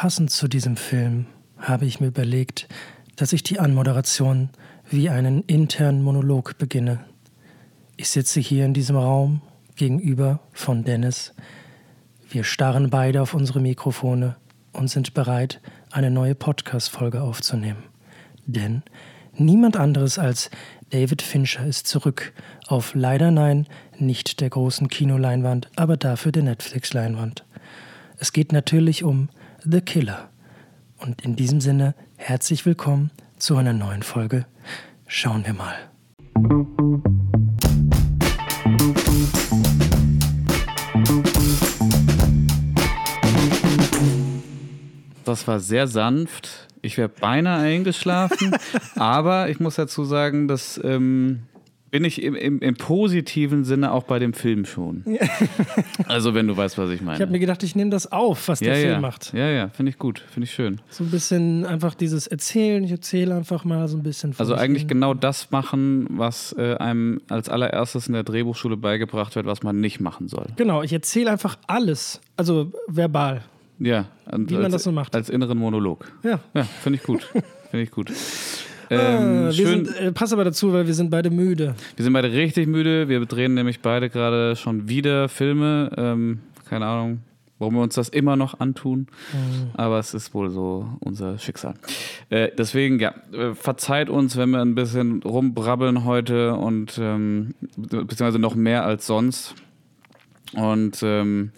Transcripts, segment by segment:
Passend zu diesem Film habe ich mir überlegt, dass ich die Anmoderation wie einen internen Monolog beginne. Ich sitze hier in diesem Raum gegenüber von Dennis. Wir starren beide auf unsere Mikrofone und sind bereit, eine neue Podcast-Folge aufzunehmen. Denn niemand anderes als David Fincher ist zurück auf leider nein, nicht der großen Kinoleinwand, aber dafür der Netflix-Leinwand. Es geht natürlich um The Killer. Und in diesem Sinne herzlich willkommen zu einer neuen Folge. Schauen wir mal. Das war sehr sanft. Ich wäre beinahe eingeschlafen, aber ich muss dazu sagen, dass ähm, bin ich im, im, im, positiven Sinne auch bei dem Film schon. also, wenn du weißt, was ich meine. Ich habe mir gedacht, ich nehme das auf, was der ja, Film ja. macht. Ja, ja, finde ich gut, finde ich schön. So ein bisschen einfach dieses Erzählen. Ich erzähle einfach mal so ein bisschen. Also, eigentlich hin. genau das machen, was äh, einem als allererstes in der Drehbuchschule beigebracht wird, was man nicht machen soll. Genau, ich erzähle einfach alles. Also, verbal. Ja, wie man als, das so macht. Als inneren Monolog. Ja. Ja, finde ich gut. finde ich gut. Ähm, ah, schön. Sind, äh, pass aber dazu, weil wir sind beide müde. Wir sind beide richtig müde. Wir drehen nämlich beide gerade schon wieder Filme. Ähm, keine Ahnung, warum wir uns das immer noch antun. Mhm. Aber es ist wohl so unser Schicksal. Äh, deswegen, ja, äh, verzeiht uns, wenn wir ein bisschen rumbrabbeln heute und ähm, beziehungsweise noch mehr als sonst. Und ähm,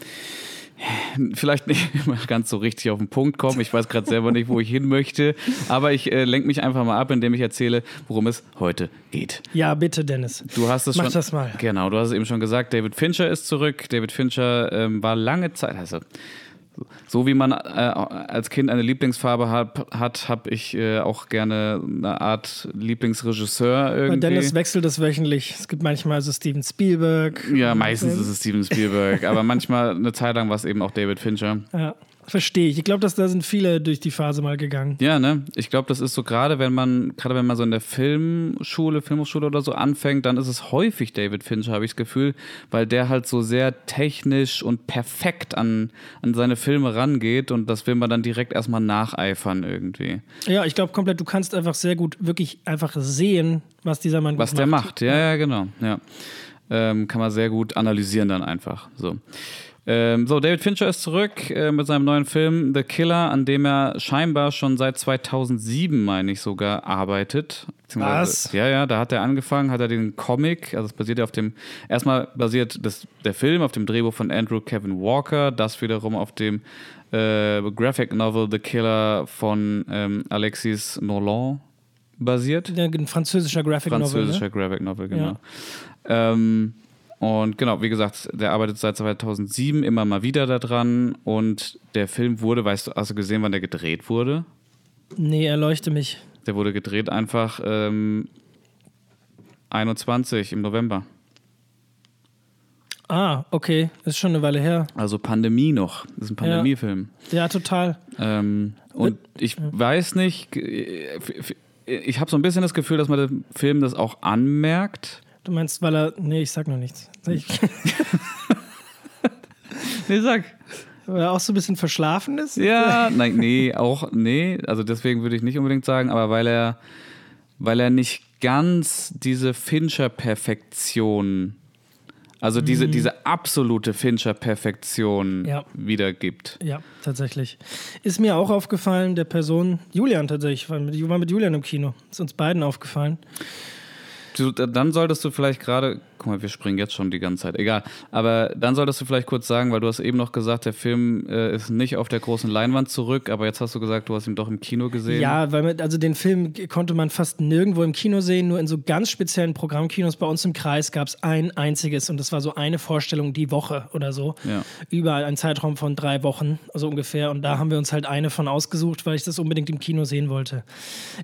vielleicht nicht immer ganz so richtig auf den Punkt kommen. Ich weiß gerade selber nicht, wo ich hin möchte. Aber ich äh, lenke mich einfach mal ab, indem ich erzähle, worum es heute geht. Ja, bitte, Dennis. Du hast es Mach schon. das mal. Genau, du hast es eben schon gesagt. David Fincher ist zurück. David Fincher ähm, war lange Zeit, also so wie man äh, als Kind eine Lieblingsfarbe hat, hat habe ich äh, auch gerne eine Art Lieblingsregisseur irgendwie. Bei Dennis wechselt es wöchentlich. Es gibt manchmal so Steven Spielberg. Ja, meistens ist es Steven Spielberg, aber manchmal eine Zeit lang war es eben auch David Fincher. Ja. Verstehe ich. Ich glaube, dass da sind viele durch die Phase mal gegangen. Ja, ne? Ich glaube, das ist so gerade, wenn man, gerade wenn man so in der Filmschule, Filmhochschule oder so anfängt, dann ist es häufig David Fincher, habe ich das Gefühl, weil der halt so sehr technisch und perfekt an, an seine Filme rangeht und das will man dann direkt erstmal nacheifern irgendwie. Ja, ich glaube komplett, du kannst einfach sehr gut wirklich einfach sehen, was dieser Mann was macht. Was der macht, ja, ja, genau. Ja. Ähm, kann man sehr gut analysieren dann einfach. So. Ähm, so, David Fincher ist zurück äh, mit seinem neuen Film The Killer, an dem er scheinbar schon seit 2007, meine ich sogar, arbeitet. Was? Ja, ja, da hat er angefangen, hat er den Comic, also es basiert ja auf dem, erstmal basiert das, der Film auf dem Drehbuch von Andrew Kevin Walker, das wiederum auf dem äh, Graphic Novel The Killer von ähm, Alexis Nolan basiert. Ja, ein französischer Graphic französischer Novel. Französischer ne? Graphic Novel, genau. Ja. Ähm, und genau, wie gesagt, der arbeitet seit 2007 immer mal wieder daran. Und der Film wurde, weißt du, hast du gesehen, wann der gedreht wurde? Nee, erleuchte mich. Der wurde gedreht einfach ähm, 21 im November. Ah, okay. Das ist schon eine Weile her. Also Pandemie noch. Das ist ein Pandemiefilm. Ja, ja total. Ähm, und ich weiß nicht, ich habe so ein bisschen das Gefühl, dass man dem Film das auch anmerkt. Du meinst, weil er. Nee, ich sag noch nichts. Ich nee, sag. Weil er auch so ein bisschen verschlafen ist? Ja, nein, nee, auch, nee. Also deswegen würde ich nicht unbedingt sagen, aber weil er, weil er nicht ganz diese Fincher-Perfektion, also diese, mhm. diese absolute Fincher-Perfektion ja. wiedergibt. Ja, tatsächlich. Ist mir auch aufgefallen, der Person, Julian tatsächlich, war mit, war mit Julian im Kino. Ist uns beiden aufgefallen. Du, dann solltest du vielleicht gerade, guck mal, wir springen jetzt schon die ganze Zeit, egal. Aber dann solltest du vielleicht kurz sagen, weil du hast eben noch gesagt, der Film äh, ist nicht auf der großen Leinwand zurück, aber jetzt hast du gesagt, du hast ihn doch im Kino gesehen. Ja, weil man, also den Film konnte man fast nirgendwo im Kino sehen, nur in so ganz speziellen Programmkinos bei uns im Kreis gab es ein einziges und das war so eine Vorstellung die Woche oder so. Ja. Über einen Zeitraum von drei Wochen, also ungefähr. Und da haben wir uns halt eine von ausgesucht, weil ich das unbedingt im Kino sehen wollte.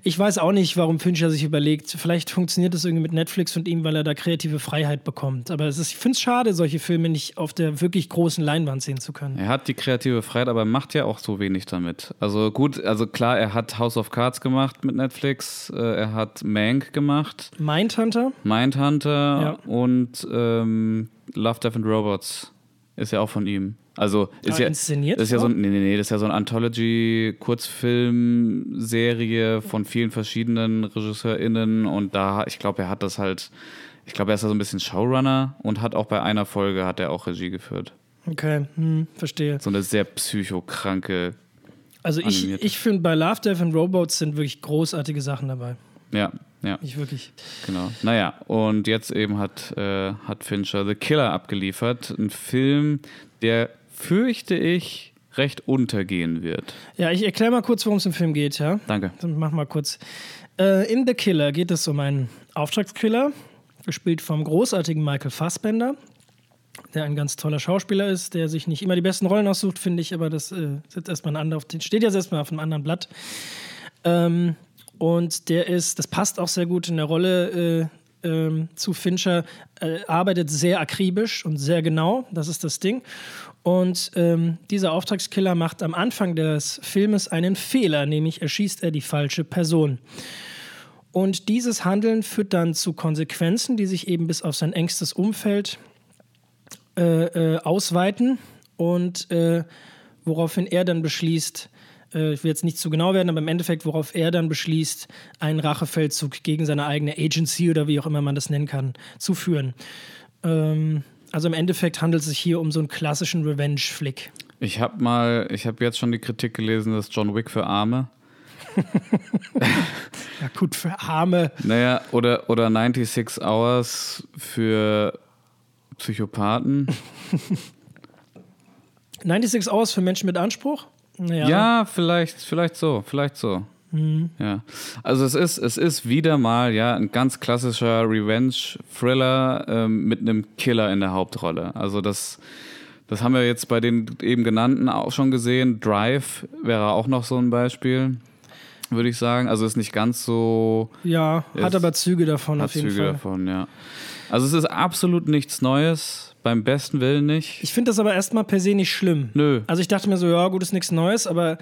Ich weiß auch nicht, warum Fincher sich überlegt, vielleicht funktioniert das irgendwie mit Netflix und ihm, weil er da kreative Freiheit bekommt. Aber ist, ich finde es schade, solche Filme nicht auf der wirklich großen Leinwand sehen zu können. Er hat die kreative Freiheit, aber macht ja auch so wenig damit. Also gut, also klar, er hat House of Cards gemacht mit Netflix, äh, er hat Mank gemacht. Mindhunter? Mindhunter ja. und ähm, Love, Death and Robots ist ja auch von ihm. Also ist Ah, ja inszeniert ist ja so ein, nee, nee, nee, das ist ja so eine Anthology-Kurzfilmserie von vielen verschiedenen RegisseurInnen und da, ich glaube, er hat das halt, ich glaube, er ist da so ein bisschen Showrunner und hat auch bei einer Folge hat er auch Regie geführt. Okay, hm, verstehe. So eine sehr psychokranke, Also ich, Animierte. ich finde, bei Love, Death and Robots sind wirklich großartige Sachen dabei. ja, ja, Ich wirklich. genau. Naja, und jetzt eben hat, äh, hat Fincher The Killer abgeliefert, ein Film, der, fürchte ich, recht untergehen wird. Ja, ich erkläre mal kurz, worum es im Film geht, ja? Danke. Dann mach mal kurz. Äh, in The Killer geht es um einen Auftragskiller, gespielt vom großartigen Michael Fassbender, der ein ganz toller Schauspieler ist, der sich nicht immer die besten Rollen aussucht, finde ich, aber das äh, ist erstmal ein anderer, steht jetzt erstmal auf einem anderen Blatt. Ähm, und der ist, das passt auch sehr gut in der Rolle äh, ähm, zu Fincher, äh, arbeitet sehr akribisch und sehr genau, das ist das Ding. Und ähm, dieser Auftragskiller macht am Anfang des Filmes einen Fehler, nämlich erschießt er die falsche Person. Und dieses Handeln führt dann zu Konsequenzen, die sich eben bis auf sein engstes Umfeld äh, äh, ausweiten und äh, woraufhin er dann beschließt, äh, ich will jetzt nicht zu genau werden, aber im Endeffekt, worauf er dann beschließt, einen Rachefeldzug gegen seine eigene Agency oder wie auch immer man das nennen kann, zu führen. Ähm, also im Endeffekt handelt es sich hier um so einen klassischen Revenge-Flick. Ich habe mal, ich habe jetzt schon die Kritik gelesen, dass John Wick für Arme. Ja gut, für Arme. Naja, oder, oder 96 Hours für Psychopathen. 96 Hours für Menschen mit Anspruch? Naja. Ja, vielleicht, vielleicht so, vielleicht so. Ja. Also es ist, es ist wieder mal ja ein ganz klassischer Revenge-Thriller ähm, mit einem Killer in der Hauptrolle. Also das, das haben wir jetzt bei den eben genannten auch schon gesehen. Drive wäre auch noch so ein Beispiel, würde ich sagen. Also ist nicht ganz so Ja, hat aber Züge davon hat auf jeden Züge Fall. davon, ja. Also es ist absolut nichts Neues, beim besten Willen nicht. Ich finde das aber erstmal per se nicht schlimm. Nö. Also ich dachte mir so, ja, gut, ist nichts Neues, aber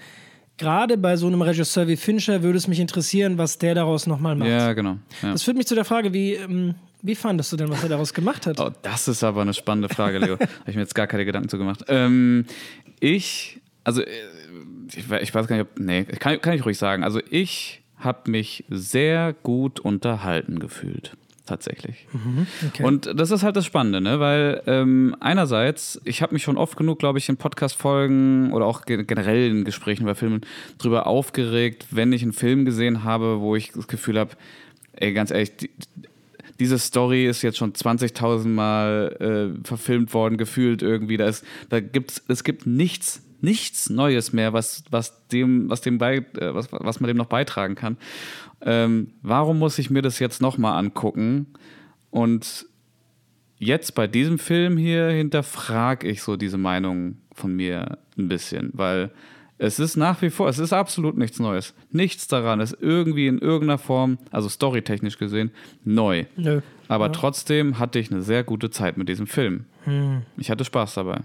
gerade bei so einem Regisseur wie Fincher würde es mich interessieren, was der daraus nochmal macht. Ja, genau. Ja. Das führt mich zu der Frage, wie, ähm, wie fandest du denn, was er daraus gemacht hat? Oh, das ist aber eine spannende Frage, Leo. Habe ich mir jetzt gar keine Gedanken zu gemacht. Ähm, ich, also, äh, ich, we- ich weiß gar nicht, ob, nee, kann, kann ich ruhig sagen. Also, ich habe mich sehr gut unterhalten gefühlt. Tatsächlich. Okay. Und das ist halt das Spannende, ne? weil ähm, einerseits, ich habe mich schon oft genug, glaube ich, in Podcast-Folgen oder auch ge- generell in Gesprächen über Filme drüber aufgeregt, wenn ich einen Film gesehen habe, wo ich das Gefühl habe, ey, ganz ehrlich, die, diese Story ist jetzt schon 20.000 Mal äh, verfilmt worden, gefühlt irgendwie. Da, ist, da gibt's, es gibt nichts, nichts Neues mehr, was, was, dem, was, dem bei, äh, was, was man dem noch beitragen kann. Ähm, warum muss ich mir das jetzt nochmal angucken? Und jetzt bei diesem Film hier hinterfrage ich so diese Meinung von mir ein bisschen, weil es ist nach wie vor, es ist absolut nichts Neues. Nichts daran ist irgendwie in irgendeiner Form, also storytechnisch gesehen, neu. Nö. Aber trotzdem hatte ich eine sehr gute Zeit mit diesem Film. Ich hatte Spaß dabei.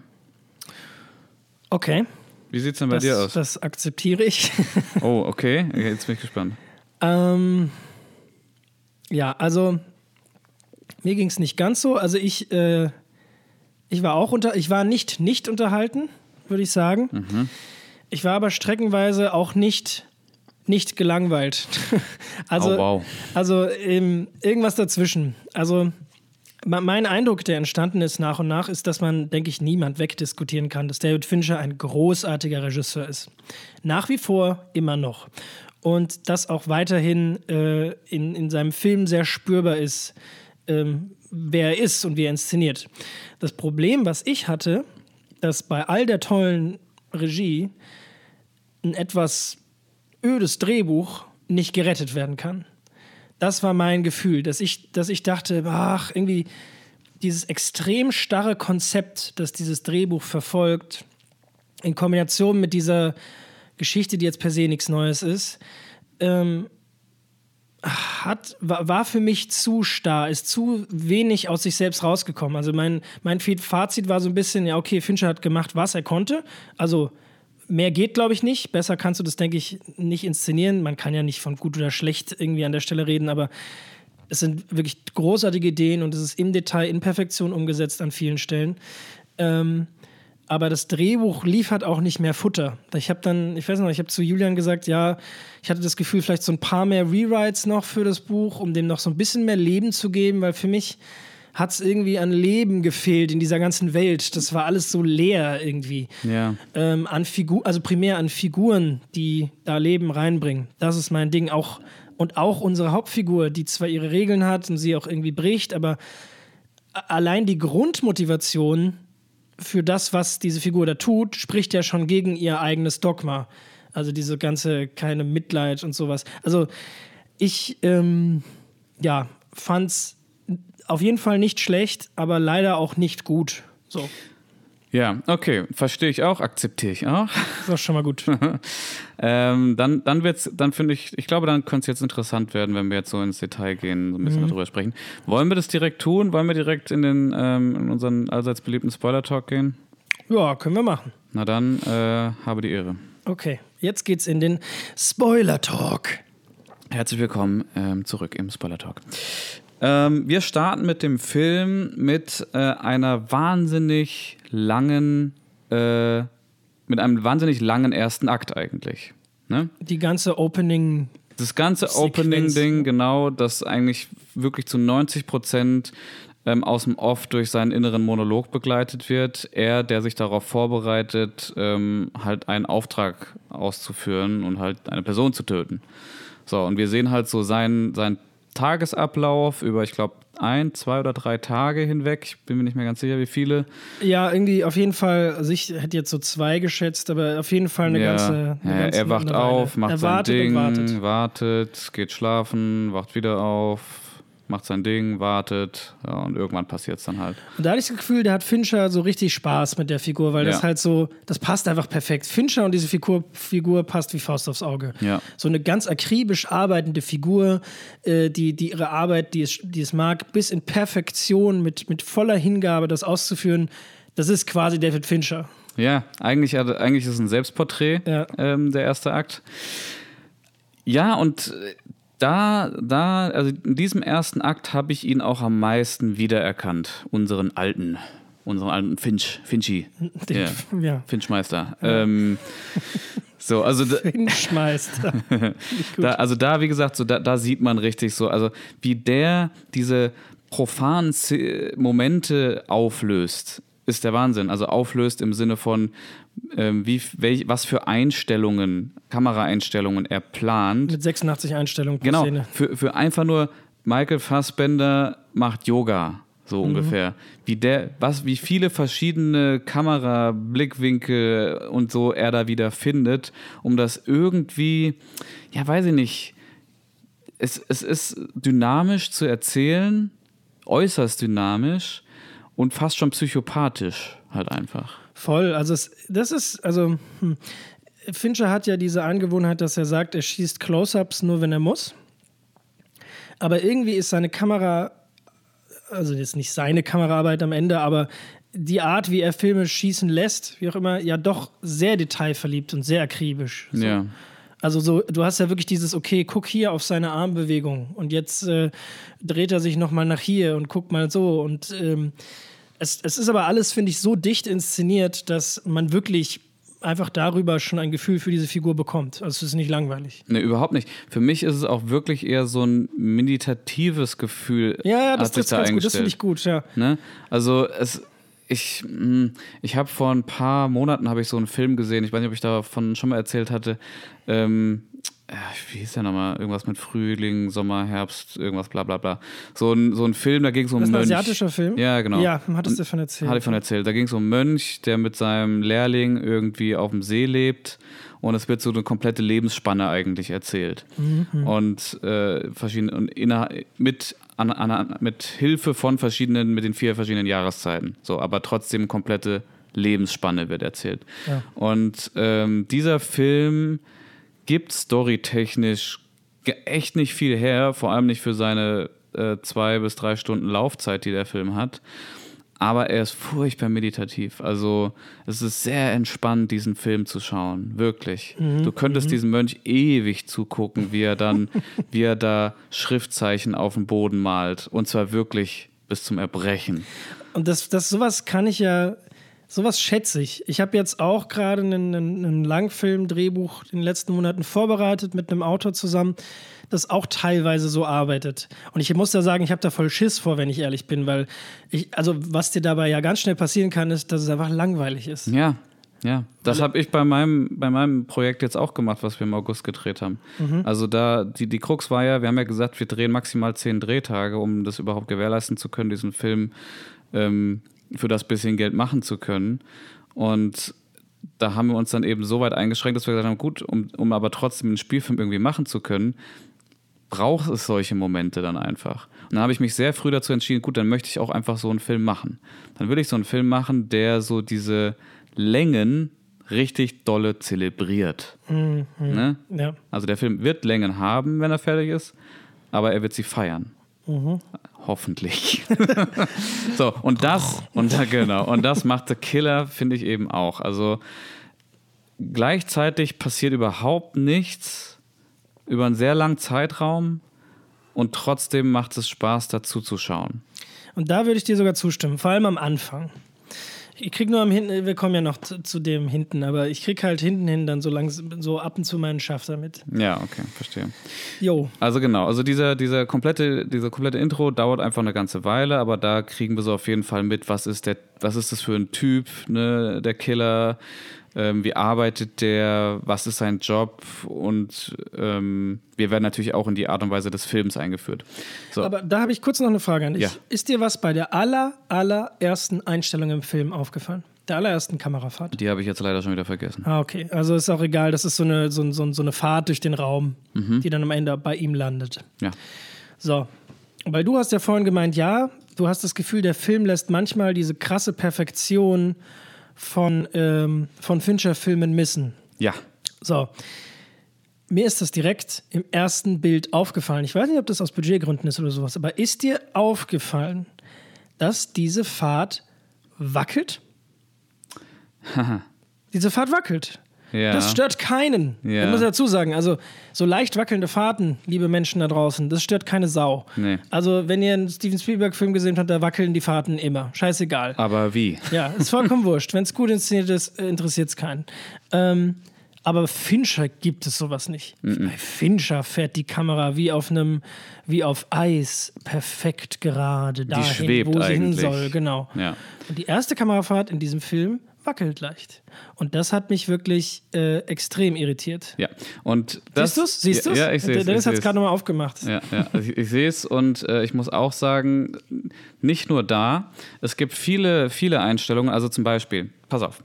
Okay, Wie sieht's denn bei das, dir aus? das akzeptiere ich. Oh, okay. Jetzt bin ich gespannt. ähm, ja, also mir ging es nicht ganz so. Also ich, äh, ich war auch unter, ich war nicht nicht unterhalten, würde ich sagen. Mhm. Ich war aber streckenweise auch nicht nicht gelangweilt. also Oh, wow. also ähm, irgendwas dazwischen. Also mein Eindruck, der entstanden ist nach und nach, ist, dass man, denke ich, niemand wegdiskutieren kann, dass David Fincher ein großartiger Regisseur ist. Nach wie vor immer noch. Und das auch weiterhin äh, in, in seinem Film sehr spürbar ist, ähm, wer er ist und wie er inszeniert. Das Problem, was ich hatte, dass bei all der tollen Regie ein etwas ödes Drehbuch nicht gerettet werden kann. Das war mein Gefühl, dass ich, dass ich dachte, ach, irgendwie dieses extrem starre Konzept, das dieses Drehbuch verfolgt, in Kombination mit dieser Geschichte, die jetzt per se nichts Neues ist, ähm, hat, war, für mich zu starr, ist zu wenig aus sich selbst rausgekommen. Also mein, mein Fazit war so ein bisschen, ja, okay, Fincher hat gemacht, was er konnte. Also mehr geht, glaube ich, nicht. Besser kannst du das, denke ich, nicht inszenieren. Man kann ja nicht von gut oder schlecht irgendwie an der Stelle reden, aber es sind wirklich großartige Ideen und es ist im Detail in Perfektion umgesetzt an vielen Stellen. Ähm, aber das Drehbuch liefert auch nicht mehr Futter. Ich habe dann, ich weiß noch, ich habe zu Julian gesagt, ja, ich hatte das Gefühl, vielleicht so ein paar mehr Rewrites noch für das Buch, um dem noch so ein bisschen mehr Leben zu geben, weil für mich hat es irgendwie an Leben gefehlt in dieser ganzen Welt. Das war alles so leer irgendwie. Ja. Ähm, an Figur, also primär an Figuren, die da Leben reinbringen. Das ist mein Ding. Auch und auch unsere Hauptfigur, die zwar ihre Regeln hat und sie auch irgendwie bricht, aber allein die Grundmotivation für das, was diese Figur da tut, spricht ja schon gegen ihr eigenes Dogma. Also diese ganze keine Mitleid und sowas. Also ich, ähm, ja, fand's auf jeden Fall nicht schlecht, aber leider auch nicht gut. So. Ja, okay, verstehe ich auch, akzeptiere ich auch. Das ist auch schon mal gut. ähm, dann dann wird's, dann finde ich, ich glaube, dann könnte es jetzt interessant werden, wenn wir jetzt so ins Detail gehen, so ein bisschen mhm. darüber sprechen. Wollen wir das direkt tun? Wollen wir direkt in den ähm, in unseren allseits beliebten Spoiler-Talk gehen? Ja, können wir machen. Na dann, äh, habe die Ehre. Okay, jetzt geht's in den Spoiler-Talk. Herzlich willkommen ähm, zurück im Spoiler-Talk. Ähm, wir starten mit dem Film mit äh, einer wahnsinnig langen, äh, mit einem wahnsinnig langen ersten Akt eigentlich. Ne? Die ganze Opening. Das ganze Opening-Ding, genau, das eigentlich wirklich zu 90 Prozent ähm, aus dem Off durch seinen inneren Monolog begleitet wird. Er, der sich darauf vorbereitet, ähm, halt einen Auftrag auszuführen und halt eine Person zu töten. So, und wir sehen halt so seinen, seinen Tagesablauf über, ich glaube, ein, zwei oder drei Tage hinweg. Ich bin mir nicht mehr ganz sicher, wie viele. Ja, irgendwie auf jeden Fall, also ich hätte jetzt so zwei geschätzt, aber auf jeden Fall eine ja. ganze. Eine ja, ganze er wacht auf, macht er sein Ding, wartet. wartet, geht schlafen, wacht wieder auf, macht sein Ding, wartet ja, und irgendwann passiert es dann halt. Und da hatte ich das Gefühl, der hat Fincher so richtig Spaß mit der Figur, weil ja. das halt so, das passt einfach perfekt. Fincher und diese Figur, Figur passt wie Faust aufs Auge. Ja. So eine ganz akribisch arbeitende Figur, äh, die, die ihre Arbeit, die es, die es mag, bis in Perfektion mit, mit voller Hingabe das auszuführen, das ist quasi David Fincher. Ja, eigentlich, eigentlich ist es ein Selbstporträt, ja. ähm, der erste Akt. Ja, und da, da, also in diesem ersten Akt habe ich ihn auch am meisten wiedererkannt, unseren alten, unseren alten Finch, Finchi, Den, ja. Finchmeister. Ja. Ähm, so, also Finchmeister. da, also da, wie gesagt, so da, da sieht man richtig so, also wie der diese profanen Momente auflöst, ist der Wahnsinn. Also auflöst im Sinne von, ähm, wie, welch, was für Einstellungen, Kameraeinstellungen er plant. Mit 86 Einstellungen pro genau, Szene. Für, für einfach nur Michael Fassbender macht Yoga, so mhm. ungefähr. Wie der, was, wie viele verschiedene Kamerablickwinkel und so er da wieder findet, um das irgendwie, ja, weiß ich nicht. Es, es ist dynamisch zu erzählen, äußerst dynamisch und fast schon psychopathisch halt einfach. Voll, also es, das ist, also hm. Fincher hat ja diese Angewohnheit, dass er sagt, er schießt Close-ups nur, wenn er muss. Aber irgendwie ist seine Kamera, also jetzt nicht seine Kameraarbeit am Ende, aber die Art, wie er Filme schießen lässt, wie auch immer, ja doch sehr detailverliebt und sehr akribisch. So. Ja. Also so, du hast ja wirklich dieses, okay, guck hier auf seine Armbewegung und jetzt äh, dreht er sich nochmal nach hier und guck mal so und ähm, es, es ist aber alles, finde ich, so dicht inszeniert, dass man wirklich einfach darüber schon ein Gefühl für diese Figur bekommt. Also es ist nicht langweilig. Nee, überhaupt nicht. Für mich ist es auch wirklich eher so ein meditatives Gefühl. Ja, ja das, das, da das finde ich gut, ja. Ne? Also es, ich, hm, ich habe vor ein paar Monaten habe ich so einen Film gesehen, ich weiß nicht, ob ich davon schon mal erzählt hatte. Ähm, wie hieß der nochmal? Irgendwas mit Frühling, Sommer, Herbst, irgendwas, bla bla bla. So ein, so ein Film, da ging es um einen Mönch. Das ist ein asiatischer Film? Ja, genau. Ja, hattest du davon erzählt. Hatte ich von erzählt. Da ging es um einen Mönch, der mit seinem Lehrling irgendwie auf dem See lebt und es wird so eine komplette Lebensspanne eigentlich erzählt. Mhm. Und, äh, verschiedene, und inner, mit, an, an, mit Hilfe von verschiedenen, mit den vier verschiedenen Jahreszeiten. So, aber trotzdem komplette Lebensspanne wird erzählt. Ja. Und ähm, dieser Film gibt storytechnisch echt nicht viel her, vor allem nicht für seine äh, zwei bis drei Stunden Laufzeit, die der Film hat. Aber er ist furchtbar meditativ. Also es ist sehr entspannt, diesen Film zu schauen. Wirklich. Mhm, du könntest mhm. diesem Mönch ewig zugucken, wie er dann, wie er da Schriftzeichen auf dem Boden malt. Und zwar wirklich bis zum Erbrechen. Und das, das sowas kann ich ja Sowas schätze ich. Ich habe jetzt auch gerade einen, einen Langfilm-Drehbuch in den letzten Monaten vorbereitet mit einem Autor zusammen, das auch teilweise so arbeitet. Und ich muss da sagen, ich habe da voll Schiss vor, wenn ich ehrlich bin, weil ich, also was dir dabei ja ganz schnell passieren kann, ist, dass es einfach langweilig ist. Ja, ja, das habe ich bei meinem, bei meinem Projekt jetzt auch gemacht, was wir im August gedreht haben. Mhm. Also da, die, die Krux war ja, wir haben ja gesagt, wir drehen maximal zehn Drehtage, um das überhaupt gewährleisten zu können, diesen Film ähm, für das bisschen Geld machen zu können. Und da haben wir uns dann eben so weit eingeschränkt, dass wir gesagt haben, gut, um, um aber trotzdem einen Spielfilm irgendwie machen zu können, braucht es solche Momente dann einfach. Und dann habe ich mich sehr früh dazu entschieden, gut, dann möchte ich auch einfach so einen Film machen. Dann will ich so einen Film machen, der so diese Längen richtig dolle zelebriert. Mhm. Ne? Ja. Also der Film wird Längen haben, wenn er fertig ist, aber er wird sie feiern. Mhm. Hoffentlich. so, und das, und genau, und das macht The Killer, finde ich eben auch. Also gleichzeitig passiert überhaupt nichts über einen sehr langen Zeitraum und trotzdem macht es Spaß, dazu zu schauen. Und da würde ich dir sogar zustimmen, vor allem am Anfang. Ich krieg nur am hinten, wir kommen ja noch zu, zu, dem hinten, aber ich krieg halt hinten hin dann so langsam, so ab und zu meinen Schaff damit. Ja, okay, verstehe. Jo. Also genau, also dieser, dieser komplette, dieser komplette Intro dauert einfach eine ganze Weile, aber da kriegen wir so auf jeden Fall mit, was ist der, was ist das für ein Typ, ne, der Killer, ähm, wie arbeitet der, was ist sein Job und ähm, wir werden natürlich auch in die Art und Weise des Films eingeführt. So. Aber da habe ich kurz noch eine Frage an dich. Ja. Ist dir was bei der aller, allerersten Einstellung im Film aufgefallen? Der allerersten Kamerafahrt? Die habe ich jetzt leider schon wieder vergessen. Ah, okay. Also ist auch egal, das ist so eine, so, so, so eine Fahrt durch den Raum, mhm. die dann am Ende bei ihm landet. Ja. So. Weil du hast ja vorhin gemeint, ja, du hast das Gefühl, der Film lässt manchmal diese krasse Perfektion von, ähm, von Fincher-Filmen missen. Ja. So. Mir ist das direkt im ersten Bild aufgefallen. Ich weiß nicht, ob das aus Budgetgründen ist oder sowas, aber ist dir aufgefallen, dass diese Fahrt wackelt? diese Fahrt wackelt. Ja. Das stört keinen. Ja. Ich muss dazu sagen, also so leicht wackelnde Fahrten, liebe Menschen da draußen, das stört keine Sau. Nee. Also wenn ihr einen Steven Spielberg-Film gesehen habt, da wackeln die Fahrten immer. Scheißegal. Aber wie? Ja, ist vollkommen wurscht. Wenn es gut inszeniert ist, äh, interessiert es keinen. Ähm, aber Fincher gibt es sowas nicht. Mm -mm. Bei Fincher fährt die Kamera wie auf einem, wie auf Eis, perfekt gerade dahin, wo sie hin soll. Genau. Ja. Und die erste Kamerafahrt in diesem Film wackelt leicht. Und das hat mich wirklich äh, extrem irritiert. Ja, und das. Siehst du es? Siehst du Ja, ich sehe es. Dennis hat es gerade nochmal aufgemacht. Ja, ja. Also ich, ich sehe es und äh, ich muss auch sagen, nicht nur da, es gibt viele, viele Einstellungen. Also zum Beispiel, pass auf.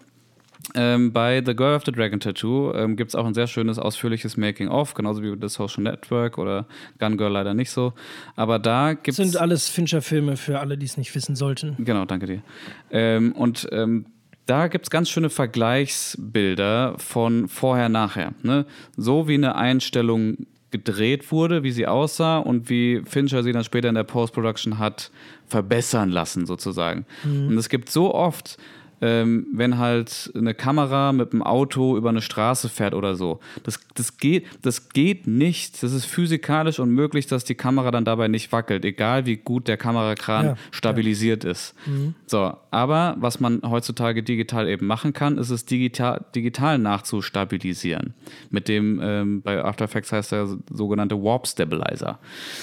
Ähm, bei The Girl of the Dragon Tattoo ähm, gibt es auch ein sehr schönes, ausführliches Making-of, genauso wie The Social Network oder Gun Girl leider nicht so. Aber da gibt es. Das sind alles Fincher-Filme für alle, die es nicht wissen sollten. Genau, danke dir. Ähm, und ähm, da gibt es ganz schöne Vergleichsbilder von vorher, nachher. Ne? So wie eine Einstellung gedreht wurde, wie sie aussah und wie Fincher sie dann später in der Post-Production hat verbessern lassen, sozusagen. Mhm. Und es gibt so oft ähm, wenn halt eine Kamera mit einem Auto über eine Straße fährt oder so. Das, das, geht, das geht nicht. Das ist physikalisch unmöglich, dass die Kamera dann dabei nicht wackelt, egal wie gut der Kamerakran ja, stabilisiert ja. ist. Mhm. So, aber was man heutzutage digital eben machen kann, ist es digital, digital nachzustabilisieren. Mit dem, ähm, bei After Effects heißt der sogenannte Warp Stabilizer.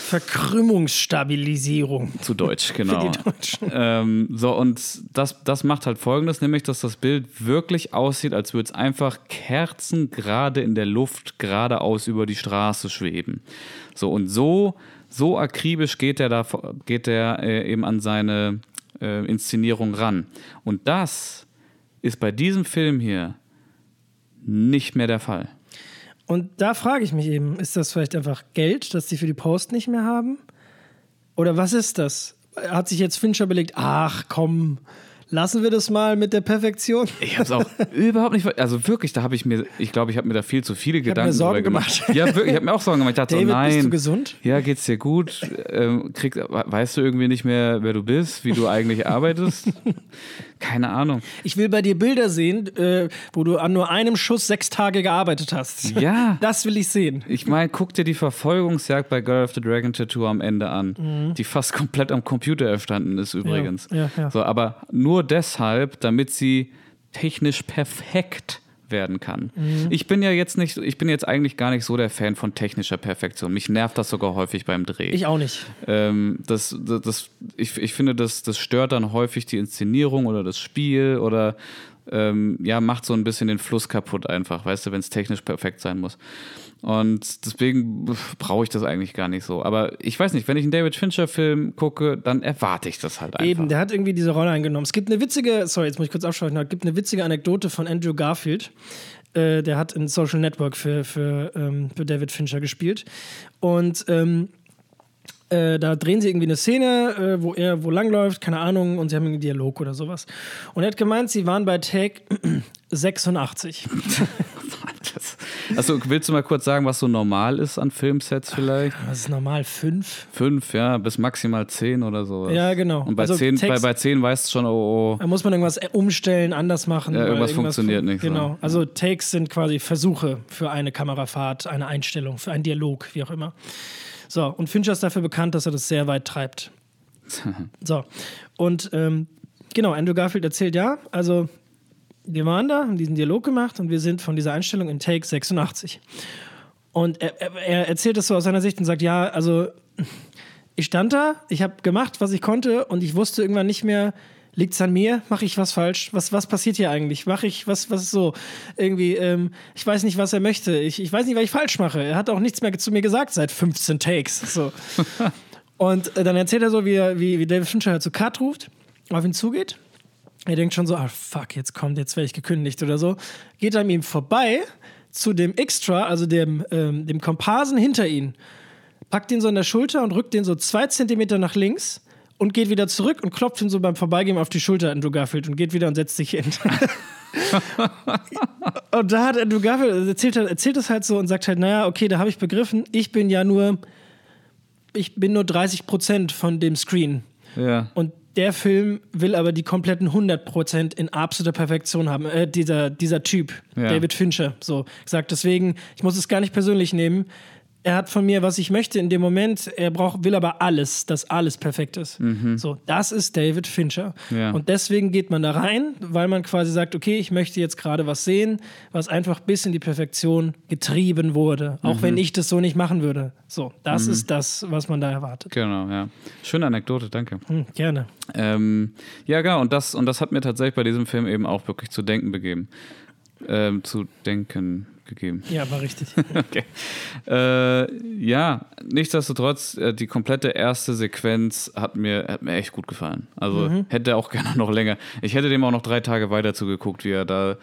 Verkrümmungsstabilisierung. Zu Deutsch, genau. Für die Deutschen. Ähm, so, und das, das macht halt folgendes folgendes, nämlich, dass das Bild wirklich aussieht, als würde es einfach kerzengerade in der Luft geradeaus über die Straße schweben. So und so, so akribisch geht er da, geht er äh, eben an seine äh, Inszenierung ran. Und das ist bei diesem Film hier nicht mehr der Fall. Und da frage ich mich eben, ist das vielleicht einfach Geld, das sie für die Post nicht mehr haben? Oder was ist das? Hat sich jetzt Fincher belegt, ach komm, Lassen wir das mal mit der Perfektion. Ich habe es auch überhaupt nicht. Also wirklich, da habe ich mir, ich glaube, ich habe mir da viel zu viele ich Gedanken mir Sorgen gemacht. gemacht. Ja, wirklich, ich habe mir auch Sorgen gemacht. Ich dachte, David, oh nein. Bist du gesund? Ja, geht's dir gut? Ähm, krieg, weißt du irgendwie nicht mehr, wer du bist, wie du eigentlich arbeitest? Keine Ahnung. Ich will bei dir Bilder sehen, äh, wo du an nur einem Schuss sechs Tage gearbeitet hast. Ja. Das will ich sehen. Ich meine, guck dir die Verfolgungsjagd bei Girl of the Dragon Tattoo am Ende an, die fast komplett am Computer erstanden ist übrigens. Mhm. Ja, ja. So, aber nur deshalb, damit sie technisch perfekt werden kann. Mhm. Ich bin ja jetzt nicht, ich bin jetzt eigentlich gar nicht so der Fan von technischer Perfektion. Mich nervt das sogar häufig beim Dreh. Ich auch nicht. Ähm, das, das, das, ich, ich finde, das, das stört dann häufig die Inszenierung oder das Spiel oder ähm, ja, macht so ein bisschen den Fluss kaputt einfach, weißt du, wenn es technisch perfekt sein muss. Und deswegen brauche ich das eigentlich gar nicht so. Aber ich weiß nicht, wenn ich einen David Fincher-Film gucke, dann erwarte ich das halt einfach. Eben, der hat irgendwie diese Rolle eingenommen. Es gibt eine witzige, sorry, jetzt muss ich kurz abschalten, es gibt eine witzige Anekdote von Andrew Garfield. Äh, der hat in Social Network für, für, ähm, für David Fincher gespielt. Und ähm, äh, da drehen sie irgendwie eine Szene, äh, wo er wo langläuft, keine Ahnung, und sie haben einen Dialog oder sowas. Und er hat gemeint, sie waren bei Take 86. Das, also willst du mal kurz sagen, was so normal ist an Filmsets vielleicht? Das ist normal fünf. Fünf, ja, bis maximal zehn oder sowas. Ja, genau. Und bei, Also zehn, bei, Text- bei zehn weißt du schon, oh, oh. Da muss man irgendwas umstellen, anders machen. Ja, oder irgendwas funktioniert nicht so. Genau. Also Takes sind quasi Versuche für eine Kamerafahrt, eine Einstellung, für einen Dialog, wie auch immer. So, und Fincher ist dafür bekannt, dass er das sehr weit treibt. So, und ähm, genau, Andrew Garfield erzählt, ja, also wir waren da, haben diesen Dialog gemacht und wir sind von dieser Einstellung in Take 86. Und er, er, er erzählt das so aus seiner Sicht und sagt, ja, also ich stand da, ich habe gemacht, was ich konnte und ich wusste irgendwann nicht mehr, liegt es an mir? Mache ich was falsch? Was, was passiert hier eigentlich? Mache ich was, was so? Irgendwie, ähm, ich weiß nicht, was er möchte. Ich, ich weiß nicht, was ich falsch mache. Er hat auch nichts mehr zu mir gesagt seit 15 Takes. So. und äh, dann erzählt er so, wie, er- wie, wie David Fincher halt zu Cut ruft, auf ihn zugeht. Er denkt schon so, ah fuck, jetzt kommt, jetzt werde ich gekündigt oder so. Geht an ihm vorbei zu dem Extra, also dem, ähm, dem Komparsen hinter ihn, packt ihn so an der Schulter und rückt den so zwei Zentimeter nach links und geht wieder zurück und klopft ihn so beim Vorbeigehen auf die Schulter, Andrew Garfield, und geht wieder und setzt sich hin. und da hat Andrew Garfield erzählt, erzählt das halt so und sagt halt, naja, okay, da habe ich begriffen, ich bin ja nur, ich bin nur 30 Prozent von dem Screen. Ja. Und der Film will aber die kompletten 100% in absoluter Perfektion haben. Äh, dieser, dieser Typ, Ja. David Fincher, so sagt deswegen, ich muss es gar nicht persönlich nehmen. Er hat von mir, was ich möchte in dem Moment. Er braucht, will aber alles, dass alles perfekt ist. So, das ist David Fincher. Ja. Und deswegen geht man da rein, weil man quasi sagt, okay, ich möchte jetzt gerade was sehen, was einfach bis in die Perfektion getrieben wurde. Auch wenn ich das so nicht machen würde. So, das ist das, was man da erwartet. Genau, ja. Schöne Anekdote, danke. Hm, gerne. Ähm, ja, genau, und das, und das hat mir tatsächlich bei diesem Film eben auch wirklich zu denken begeben. Ähm, zu denken gegeben. Ja, war richtig. Okay. Äh, ja, nichtsdestotrotz, äh, die komplette erste Sequenz hat mir, hat mir echt gut gefallen. Also hätte auch gerne noch länger. Ich hätte dem auch noch drei Tage weiter zugeguckt, wie er da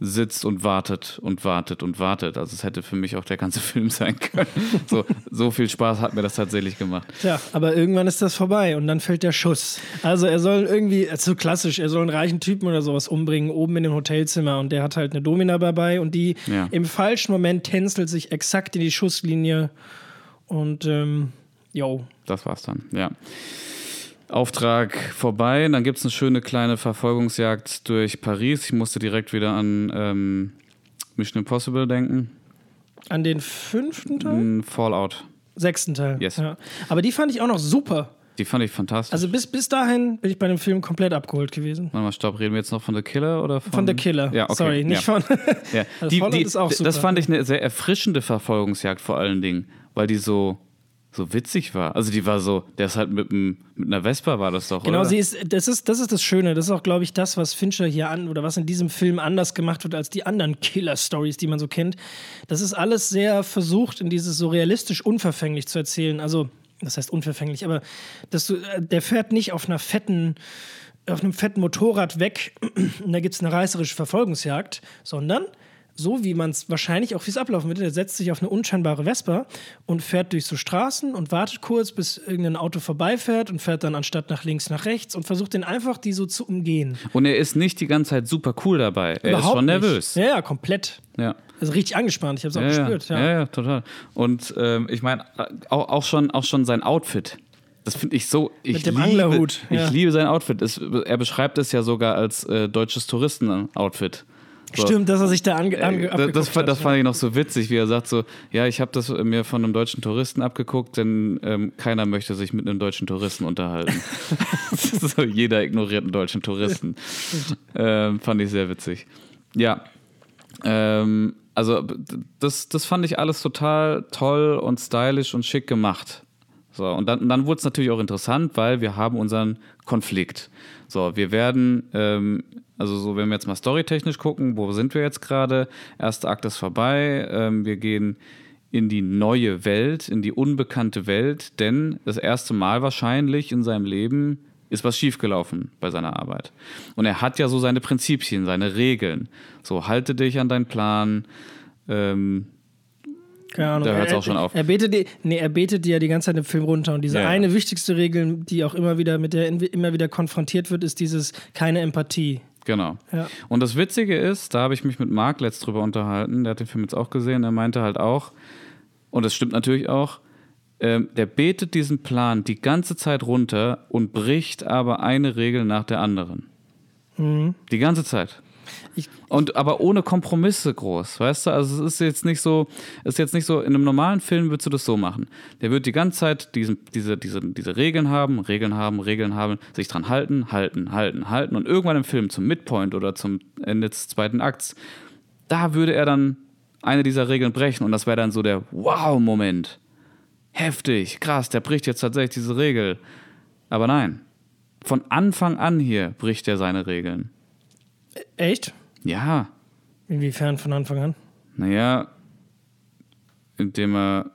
sitzt und wartet und wartet und wartet. Also es hätte für mich auch der ganze Film sein können. So, so viel Spaß hat mir das tatsächlich gemacht. Tja, aber irgendwann ist das vorbei und dann fällt der Schuss. Also er soll irgendwie, also so klassisch, er soll einen reichen Typen oder sowas umbringen, oben in dem Hotelzimmer und der hat halt eine Domina dabei und die Ja. im falschen Moment tänzelt sich exakt in die Schusslinie und ähm, yo. Das war's dann, ja. Auftrag vorbei. Dann gibt es eine schöne kleine Verfolgungsjagd durch Paris. Ich musste direkt wieder an ähm, Mission Impossible denken. An den fünften Teil? Mm, Fallout. Sechsten Teil. Yes. Ja. Aber die fand ich auch noch super. Die fand ich fantastisch. Also bis, bis dahin bin ich bei dem Film komplett abgeholt gewesen. Warte mal, stopp, reden wir jetzt noch von The Killer oder von. Von The Killer. Ja, okay. Sorry, nicht ja. von. Ja. Also Die, die, ist auch super. Das fand ich eine sehr erfrischende Verfolgungsjagd vor allen Dingen, weil die so, so witzig war. Also die war so, der ist halt mit, einem- mit einer Vespa war das doch, Genau, oder? sie ist, das ist, das ist das Schöne. Das ist auch, glaube ich, das, was Fincher hier an oder was in diesem Film anders gemacht wird als die anderen Killer-Stories, die man so kennt. Das ist alles sehr versucht, in dieses so realistisch unverfänglich zu erzählen. Also, das heißt unverfänglich, aber dass du, der fährt nicht auf einer fetten, auf einem fetten Motorrad weg und da gibt es eine reißerische Verfolgungsjagd, sondern so wie man es wahrscheinlich auch es ablaufen würde, der setzt sich auf eine unscheinbare Vespa und fährt durch so Straßen und wartet kurz, bis irgendein Auto vorbeifährt und fährt dann anstatt nach links nach rechts und versucht den einfach, die so zu umgehen. Und er ist nicht die ganze Zeit super cool dabei. Er ist schon nervös. Nicht. Ja, ja, komplett. Ja. Also richtig angespannt, ich habe es auch ja. gespürt. ja, Ja. ja, total. Und ähm, ich meine, auch, auch, schon, auch schon sein Outfit das finde ich so. Ich Mit dem liebe, Anglerhut, ja. Ich liebe sein Outfit. Es, er beschreibt es ja sogar als äh, deutsches Touristen-Outfit. So. Stimmt, dass er sich da ange, ange das, abgeguckt das, hat, das fand ich noch so witzig, wie er sagt so, ja, ich habe das mir von einem deutschen Touristen abgeguckt, denn ähm, keiner möchte sich mit einem deutschen Touristen unterhalten. so, jeder ignoriert einen deutschen Touristen. ähm, fand ich sehr witzig. Ja, ähm, also das, das fand ich alles total toll und stylisch und schick gemacht. So, und dann, dann wurde es natürlich auch interessant, weil wir haben unseren Konflikt. So, wir werden, ähm, also so, wenn wir jetzt mal storytechnisch gucken, wo sind wir jetzt gerade? Erster Akt ist vorbei, ähm, wir gehen in die neue Welt, in die unbekannte Welt, denn das erste Mal wahrscheinlich in seinem Leben ist was schiefgelaufen bei seiner Arbeit. Und er hat ja so seine Prinzipien, seine Regeln. So, halte dich an deinen Plan, ähm, Keine Ahnung. Da hört's Er- auch schon auf. Er betet, die, nee, er betet die ja die ganze Zeit im Film runter. Und diese Ja, ja. eine wichtigste Regel, die auch immer wieder mit der immer wieder konfrontiert wird, ist dieses keine Empathie. Genau. Ja. Und das Witzige ist, da habe ich mich mit Marc letzt drüber unterhalten, der hat den Film jetzt auch gesehen, er meinte halt auch, und das stimmt natürlich auch, ähm, der betet diesen Plan die ganze Zeit runter und bricht aber eine Regel nach der anderen. Die ganze Zeit. Ich- und aber ohne Kompromisse groß, weißt du? Also es ist jetzt nicht so, ist jetzt nicht so, in einem normalen Film würdest du das so machen. Der wird die ganze Zeit diesen, diese, diese, diese Regeln haben, Regeln haben, Regeln haben, sich dran halten, halten, halten, halten und irgendwann im Film zum Midpoint oder zum Ende des zweiten Akts, da würde er dann eine dieser Regeln brechen und das wäre dann so der Wow-Moment. Heftig, krass, der bricht jetzt tatsächlich diese Regel. Aber nein, von Anfang an hier bricht er seine Regeln. Echt? Ja, Inwiefern von Anfang an? naja, indem er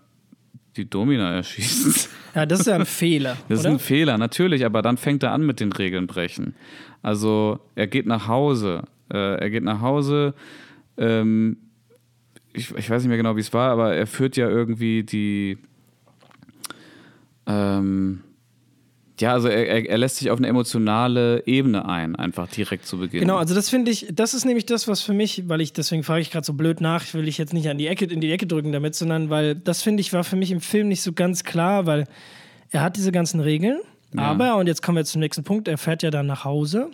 die Domina erschießt. Ja, das ist ja ein Fehler. Das ist oder? ein Fehler, natürlich, aber dann fängt er an mit den Regeln brechen. Also er geht nach Hause. Äh, er geht nach Hause. Ähm, ich, ich weiß nicht mehr genau, wie es war, aber er führt ja irgendwie die. Ähm, ja, also er, er, lässt sich auf eine emotionale Ebene ein, einfach direkt zu Beginn. Genau, also das finde ich, das ist nämlich das, was für mich, weil ich, deswegen frage ich gerade so blöd nach, will ich jetzt nicht an die Ecke, in die Ecke drücken damit, sondern weil das finde ich, war für mich im Film nicht so ganz klar, weil er hat diese ganzen Regeln, Ja. aber, und jetzt kommen wir zum nächsten Punkt, er fährt ja dann nach Hause.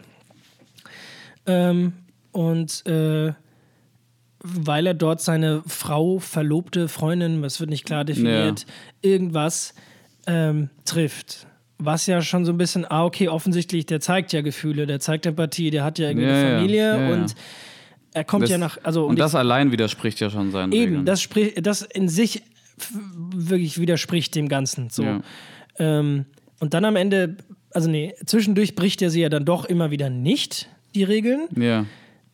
Ähm, und äh, weil er dort seine Frau, Verlobte, Freundin, es wird nicht klar definiert, irgendwas ähm, trifft. Was ja schon so ein bisschen, ah, okay, offensichtlich, der zeigt ja Gefühle, der zeigt Empathie, der hat ja irgendwie Ja, eine Familie ja, ja. und er kommt das, ja nach, also und ich- das allein widerspricht ja schon seinen Eben, Regeln. das, spricht, das in sich wirklich widerspricht dem Ganzen. So. Ähm, und dann am Ende, also nee, zwischendurch bricht er sie ja dann doch immer wieder nicht, die Regeln. ja.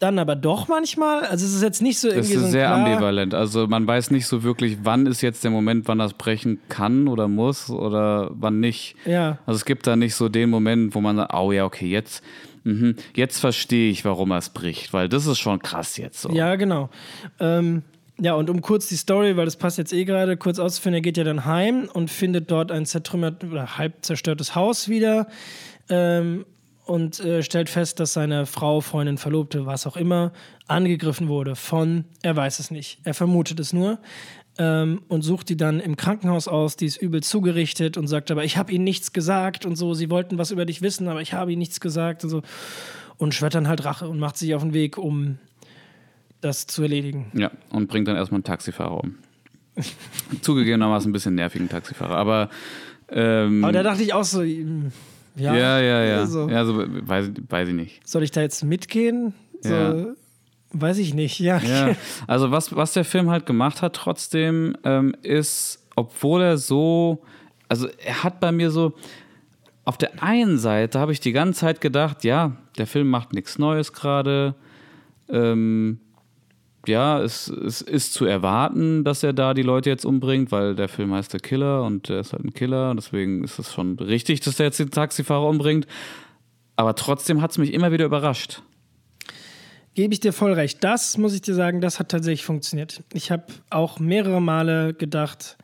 Dann aber doch manchmal. Also es ist jetzt nicht so irgendwie ist so sehr klar, ambivalent. Also man weiß nicht so wirklich, wann ist jetzt der Moment, wann das brechen kann oder muss oder wann nicht. Ja. Also es gibt da nicht so den Moment, wo man sagt, oh ja, okay, jetzt, mhm, jetzt verstehe ich, warum er es bricht, weil das ist schon krass jetzt so. Ja, genau. Ähm, ja, und um kurz die Story, weil das passt jetzt eh gerade, kurz auszuführen, er geht ja dann heim und findet dort ein zertrümmert oder halb zerstörtes Haus wieder ähm, und äh, stellt fest, dass seine Frau, Freundin, Verlobte, was auch immer, angegriffen wurde von, er weiß es nicht, er vermutet es nur. Ähm, und sucht die dann im Krankenhaus aus, die ist übel zugerichtet und sagt aber, ich habe ihnen nichts gesagt und so, sie wollten was über dich wissen, aber ich habe ihnen nichts gesagt und so. Und schwört dann halt Rache und macht sich auf den Weg, um das zu erledigen. Ja, und bringt dann erstmal einen Taxifahrer um. Zugegebenermaßen ein bisschen nervigen Taxifahrer, aber. Ähm, Aber da dachte ich auch so, mm, ja, ja, ja, ja. Also, ja also, weiß, weiß ich nicht. soll ich da jetzt mitgehen? So, Ja. Weiß ich nicht, ja. Ja, also was, was der Film halt gemacht hat trotzdem, ähm, ist, obwohl er so, also er hat bei mir so, auf der einen Seite habe ich die ganze Zeit gedacht, ja, der Film macht nichts Neues gerade. Ähm, ja, es, es ist zu erwarten, dass er da die Leute jetzt umbringt, weil der Film heißt der Killer und er ist halt ein Killer. Deswegen ist es schon richtig, dass er jetzt den Taxifahrer umbringt. Aber trotzdem hat es mich immer wieder überrascht. Gebe ich dir voll recht. Das muss ich dir sagen, das hat tatsächlich funktioniert. Ich habe auch mehrere Male gedacht,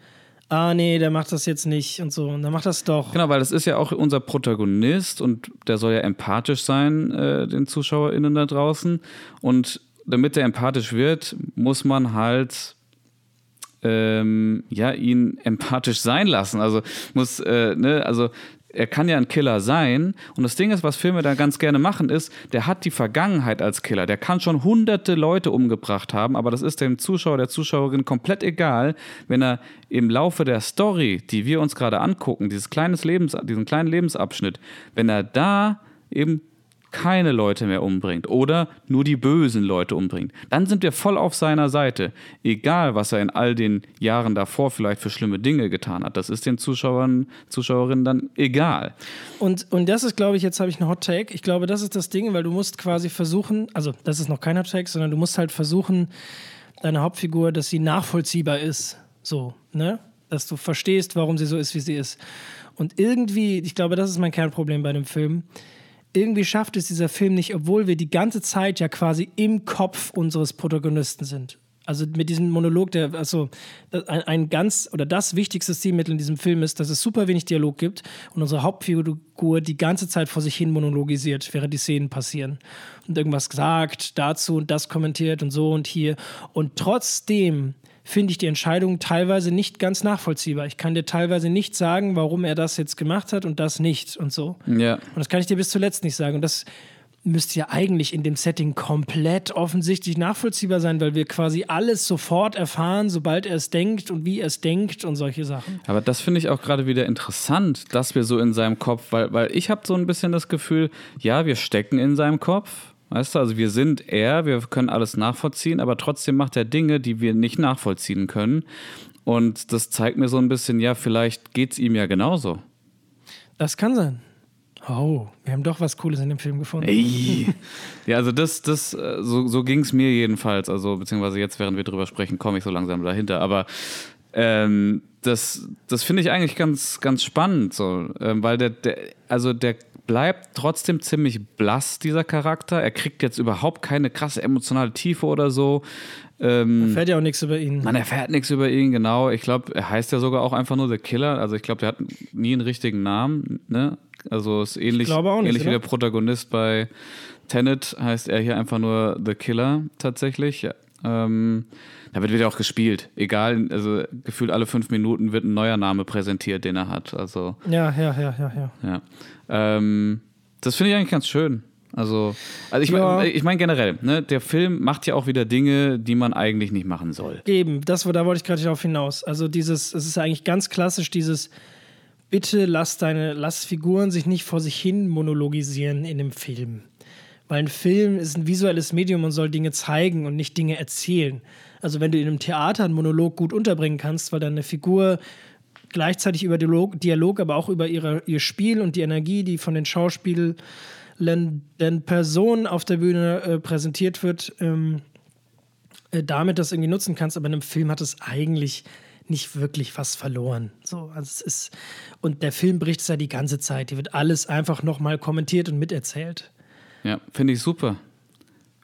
ah nee, der macht das jetzt nicht und so. Und dann macht das doch. Genau, weil das ist ja auch unser Protagonist und der soll ja empathisch sein, äh, den ZuschauerInnen da draußen. Und damit er empathisch wird, muss man halt ähm, ja, ihn empathisch sein lassen. Also muss, äh, ne, also er kann ja ein Killer sein. Und das Ding ist, was Filme da ganz gerne machen, ist, der hat die Vergangenheit als Killer. Der kann schon hunderte Leute umgebracht haben, aber das ist dem Zuschauer, der Zuschauerin komplett egal, wenn er im Laufe der Story, die wir uns gerade angucken, dieses kleines Lebens, diesen kleinen Lebensabschnitt, wenn er da eben keine Leute mehr umbringt oder nur die bösen Leute umbringt, dann sind wir voll auf seiner Seite. Egal, was er in all den Jahren davor vielleicht für schlimme Dinge getan hat. Das ist den Zuschauern, Zuschauerinnen dann egal. Und, und das ist, glaube ich, jetzt habe ich einen Hot Take. Ich glaube, das ist das Ding, weil du musst quasi versuchen, also das ist noch kein Hot Take, sondern du musst halt versuchen, deine Hauptfigur, dass sie nachvollziehbar ist. So, ne? Dass du verstehst, warum sie so ist, wie sie ist. Und irgendwie, ich glaube, das ist mein Kernproblem bei dem Film irgendwie schafft es dieser Film nicht, obwohl wir die ganze Zeit ja quasi im Kopf unseres Protagonisten sind. Also mit diesem Monolog, der, also ein, ein ganz oder das wichtigste Stilmittel in diesem Film ist, dass es super wenig Dialog gibt und unsere Hauptfigur die ganze Zeit vor sich hin monologisiert, während die Szenen passieren. Und irgendwas sagt dazu und das kommentiert und so und hier. Und trotzdem finde ich die Entscheidung teilweise nicht ganz nachvollziehbar. Ich kann dir teilweise nicht sagen, warum er das jetzt gemacht hat und das nicht und so. Ja. Und das kann ich dir bis zuletzt nicht sagen. Und das müsste ja eigentlich in dem Setting komplett offensichtlich nachvollziehbar sein, weil wir quasi alles sofort erfahren, sobald er es denkt und wie er es denkt und solche Sachen. Aber das finde ich auch gerade wieder interessant, dass wir so in seinem Kopf, weil, weil ich habe so ein bisschen das Gefühl, ja, wir stecken in seinem Kopf, Weißt du, also wir sind er, wir können alles nachvollziehen, aber trotzdem macht er Dinge, die wir nicht nachvollziehen können. Und das zeigt mir so ein bisschen, ja, vielleicht geht es ihm ja genauso. Das kann sein. Oh, wir haben doch was Cooles in dem Film gefunden. Ey. Ja, also das, das, äh, so, so ging es mir jedenfalls. Also, beziehungsweise jetzt, während wir drüber sprechen, komme ich so langsam dahinter. Aber ähm, das, das finde ich eigentlich ganz, ganz spannend, so, ähm, weil der, der, also der bleibt trotzdem ziemlich blass, dieser Charakter. Er kriegt jetzt überhaupt keine krasse emotionale Tiefe oder so. Ähm, man erfährt ja auch nichts über ihn. Man erfährt nichts über ihn, genau. Ich glaube, er heißt ja sogar auch einfach nur The Killer. Also ich glaube, der hat nie einen richtigen Namen. Ne? Also ist ähnlich, nicht, ähnlich wie der Protagonist bei Tenet heißt er hier einfach nur The Killer tatsächlich. Ja. Ähm, da wird wieder auch gespielt. Egal, also gefühlt alle fünf Minuten wird ein neuer Name präsentiert, den er hat. Also, ja, ja, ja, ja, ja. ja. Ähm, das finde ich eigentlich ganz schön. Also, also ich ja. meine ich mein generell, ne, der Film macht ja auch wieder Dinge, die man eigentlich nicht machen soll. Eben, das, da wollte ich gerade darauf hinaus. Also dieses, es ist eigentlich ganz klassisch, dieses bitte lass deine, lass Figuren sich nicht vor sich hin monologisieren in dem Film. Weil ein Film ist ein visuelles Medium und soll Dinge zeigen und nicht Dinge erzählen. Also wenn du in einem Theater einen Monolog gut unterbringen kannst, weil deine Figur gleichzeitig über Dialog, Dialog aber auch über ihre, ihr Spiel und die Energie, die von den Schauspielern, den Personen auf der Bühne äh, präsentiert wird, ähm, äh, damit das irgendwie nutzen kannst. Aber in einem Film hat es eigentlich nicht wirklich was verloren. So, also es ist, und der Film bricht es ja die ganze Zeit. Hier wird alles einfach nochmal kommentiert und miterzählt. Ja, finde ich super.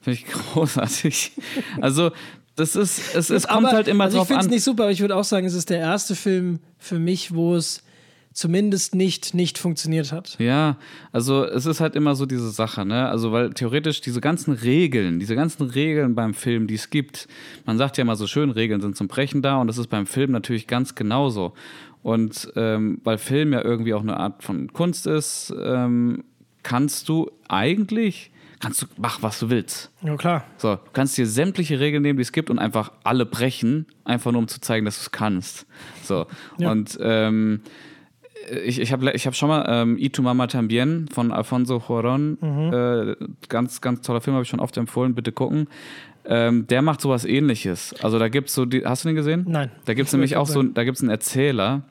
Finde ich großartig. Also, das ist, es, es kommt aber, halt immer also drauf an. Ich finde es nicht super, aber ich würde auch sagen, es ist der erste Film für mich, wo es zumindest nicht nicht funktioniert hat. Ja, also es ist halt immer so diese Sache, ne? Also weil theoretisch diese ganzen Regeln, diese ganzen Regeln beim Film, die es gibt, man sagt ja immer so schön, Regeln sind zum Brechen da und das ist beim Film natürlich ganz genauso. Und ähm, weil Film ja irgendwie auch eine Art von Kunst ist, ähm, kannst du eigentlich kannst du mach, was du willst. Ja, klar. So, du kannst dir sämtliche Regeln nehmen, die es gibt und einfach alle brechen, einfach nur um zu zeigen, dass du es kannst. So. Ja. Und ähm, ich, ich habe ich hab schon mal ähm, Y tu Mama Tambien von Alfonso Joron, mhm. äh, ganz, ganz toller Film, habe ich schon oft empfohlen, bitte gucken. Ähm, der macht sowas ähnliches. Also da gibt es so, die, hast du den gesehen? Nein. Da gibt es nämlich auch so, da gibt es einen Erzähler,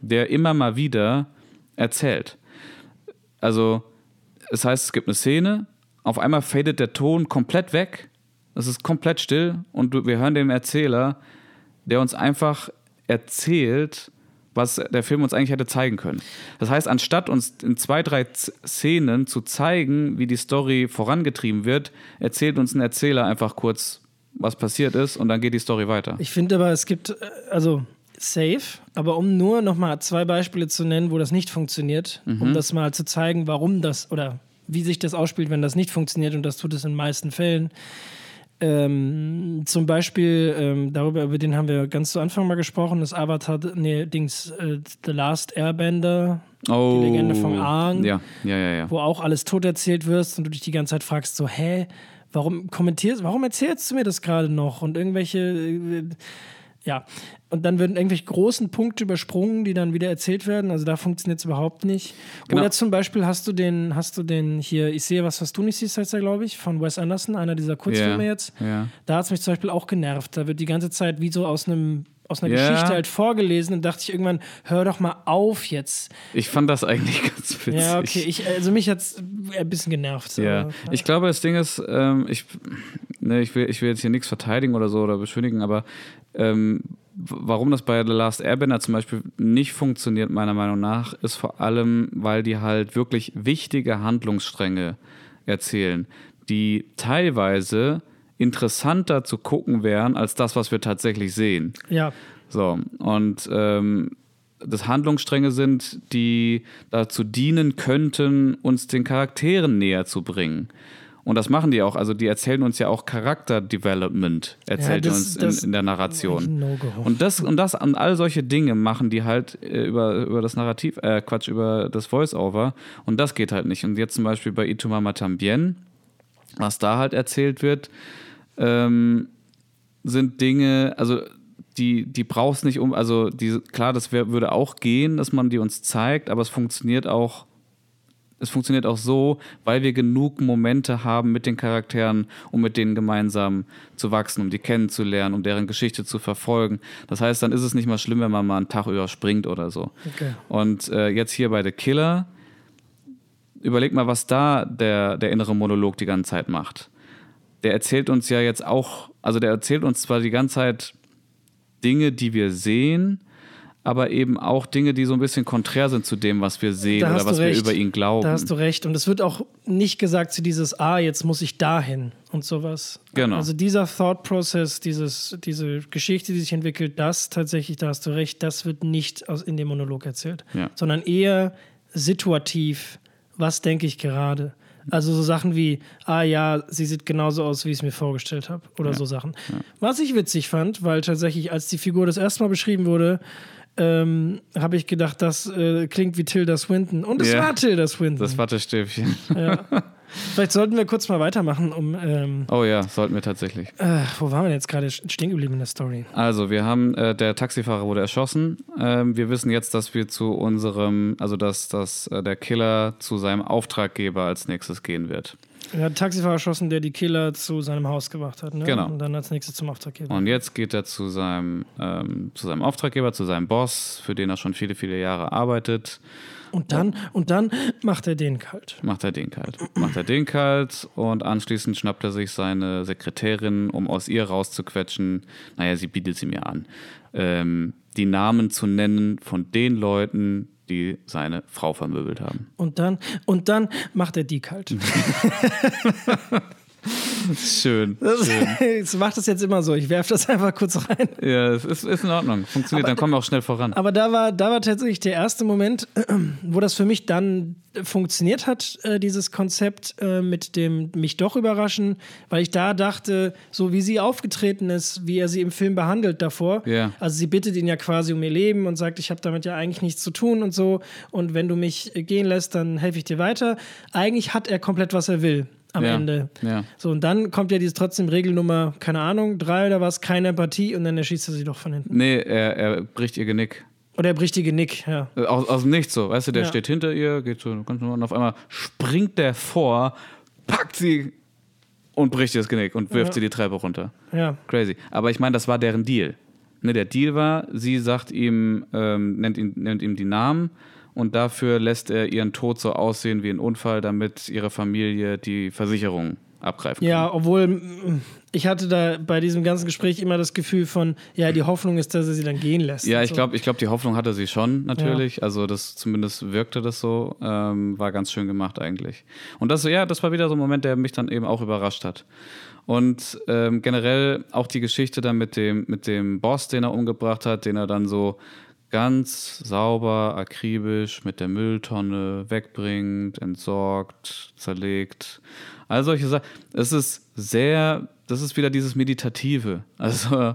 der immer mal wieder erzählt. Also, es heißt, es gibt eine Szene, auf einmal fadet der Ton komplett weg. Es ist komplett still und wir hören den Erzähler, der uns einfach erzählt, was der Film uns eigentlich hätte zeigen können. Das heißt, anstatt uns in zwei, drei Szenen zu zeigen, wie die Story vorangetrieben wird, erzählt uns ein Erzähler einfach kurz, was passiert ist und dann geht die Story weiter. Ich finde aber, es gibt, äh, also safe, aber um nur noch mal zwei Beispiele zu nennen, wo das nicht funktioniert, mhm. um das mal zu zeigen, warum das oder wie sich das ausspielt, wenn das nicht funktioniert, und das tut es in den meisten Fällen. Ähm, zum Beispiel, ähm, darüber, über den haben wir ganz zu Anfang mal gesprochen, das Avatar, nee, Dings, äh, The Last Airbender, Oh. die Legende von Aang, Ja, ja, ja, ja. wo auch alles tot erzählt wirst und du dich die ganze Zeit fragst, so, hä, warum kommentierst, warum erzählst du mir das gerade noch? Und irgendwelche, äh, ja, und dann werden irgendwelche großen Punkte übersprungen, die dann wieder erzählt werden. Also da funktioniert es überhaupt nicht. Genau. Oder zum Beispiel hast du den, hast du den hier, ich sehe was, was du nicht siehst, heißt er, glaube ich, von Wes Anderson, einer dieser Kurzfilme Ja, jetzt. ja. Da hat es mich zum Beispiel auch genervt. Da wird die ganze Zeit wie so aus einem aus einer Ja. Geschichte halt vorgelesen und dachte ich irgendwann, hör doch mal auf jetzt. Ich fand das eigentlich ganz witzig. Ja, okay, ich, also mich hat es ein bisschen genervt. Ja, ich glaube, das Ding ist, ähm, ich, ne, ich, will, ich will jetzt hier nichts verteidigen oder so oder beschönigen, aber ähm, warum das bei The Last Airbender zum Beispiel nicht funktioniert, meiner Meinung nach, ist vor allem, weil die halt wirklich wichtige Handlungsstränge erzählen, die teilweise interessanter zu gucken wären als das, was wir tatsächlich sehen. ja, So, und ähm, das Handlungsstränge sind, die dazu dienen könnten, uns den Charakteren näher zu bringen. Und das machen die auch. Also die erzählen uns ja auch Charakterdevelopment, erzählt das- uns das- in, in der Narration. No-Go. Und das und das und all solche Dinge machen die halt äh, über, über das Narrativ, äh, Quatsch, über das Voice-Over. Und das geht halt nicht. Und jetzt zum Beispiel bei Itumama Tambien, was da halt erzählt wird, ähm, sind Dinge, also die, die brauchst nicht um, also die, klar, das wär, würde auch gehen, dass man die uns zeigt, aber es funktioniert auch, es funktioniert auch so, weil wir genug Momente haben mit den Charakteren, um mit denen gemeinsam zu wachsen, um die kennenzulernen, um deren Geschichte zu verfolgen. Das heißt, dann ist es nicht mal schlimm, wenn man mal einen Tag überspringt oder so. Okay. Und äh, jetzt hier bei The Killer, überleg mal, was da der, der innere Monolog die ganze Zeit macht. Der erzählt uns ja jetzt auch, also der erzählt uns zwar die ganze Zeit Dinge, die wir sehen, aber eben auch Dinge, die so ein bisschen konträr sind zu dem, was wir sehen oder was du wir recht. über ihn glauben. Da hast du recht. Und es wird auch nicht gesagt zu dieses, ah, jetzt muss ich dahin und sowas. Genau. Also dieser Thought Process, dieses, diese Geschichte, die sich entwickelt, das tatsächlich, da hast du recht, das wird nicht aus, in dem Monolog erzählt. Ja. Sondern eher situativ, was denke ich gerade. Also so Sachen wie, ah ja, sie sieht genauso aus, wie ich es mir vorgestellt habe. Oder so Sachen. Was ich witzig fand, weil tatsächlich, als die Figur das erste Mal beschrieben wurde, ähm, habe ich gedacht, das äh, klingt wie Tilda Swinton. Und es Ja. war Tilda Swinton. das Wattestäbchen. Vielleicht sollten wir kurz mal weitermachen, um. Ähm, Oh ja, sollten wir tatsächlich. äh, wo waren wir denn jetzt gerade stehen geblieben in der Story? Also, wir haben, äh, der Taxifahrer wurde erschossen. Ähm, wir wissen jetzt, dass wir zu unserem, also dass, dass äh, der Killer zu seinem Auftraggeber als nächstes gehen wird. Er hat einen Taxifahrer erschossen, der die Killer zu seinem Haus gebracht hat. Ne? Genau. Und dann als nächstes zum Auftraggeber. Und jetzt geht er zu seinem, ähm, zu seinem Auftraggeber, zu seinem Boss, für den er schon viele, viele Jahre arbeitet. Und dann, und dann macht er den kalt. Macht er den kalt. Macht er den kalt und anschließend schnappt er sich seine Sekretärin, um aus ihr rauszuquetschen. Naja, sie bietet sie mir an. Ähm, die Namen zu nennen von den Leuten, die seine Frau vermöbelt haben. Und dann, und dann macht er die kalt. Schön. Das, das macht das jetzt immer so. Ich werfe das einfach kurz rein. Ja, es ist, ist in Ordnung. Funktioniert, dann kommen wir auch schnell voran. Aber da war, da war tatsächlich der erste Moment, wo das für mich dann funktioniert hat, äh, dieses Konzept äh, mit dem mich doch überraschen, weil ich da dachte, so wie sie aufgetreten ist, wie er sie im Film behandelt davor. Ja. Also sie bittet ihn ja quasi um ihr Leben und sagt, ich habe damit ja eigentlich nichts zu tun und so. Und wenn du mich äh, gehen lässt, dann helfe ich dir weiter. Eigentlich hat er komplett, was er will am Ja, Ende. ja. So, und dann kommt ja diese trotzdem Regelnummer, keine Ahnung, drei oder was, keine Empathie und dann erschießt er sie doch von hinten. Nee, er, er bricht ihr Genick. Oder er bricht die Genick, ja. Äh, Aus, aus dem Nichts so, weißt du, der Ja. steht hinter ihr, geht so ganz normal und auf einmal springt der vor, packt sie und bricht ihr das Genick und wirft sie die Treppe runter. Ja, Crazy. Aber ich meine, das war deren Deal. Ne, der Deal war, sie sagt ihm, ähm, nennt, ihn, nennt ihm die Namen und dafür lässt er ihren Tod so aussehen wie ein Unfall, damit ihre Familie die Versicherung abgreifen ja, kann. obwohl mm, ich hatte da bei diesem ganzen Gespräch immer das Gefühl von, ja, die Hoffnung ist, dass er sie dann gehen lässt. Ja, ich so. glaube, ich glaub, die Hoffnung hatte sie schon natürlich. Also das zumindest wirkte das so. Ähm, war ganz schön gemacht eigentlich. Und das, ja, das war wieder so ein Moment, der mich dann eben auch überrascht hat. Und ähm, generell auch die Geschichte dann mit dem, mit dem Boss, den er umgebracht hat, den er dann so ganz sauber, akribisch mit der Mülltonne wegbringt, entsorgt, zerlegt. All solche Sachen. Es ist sehr das ist wieder dieses Meditative. Also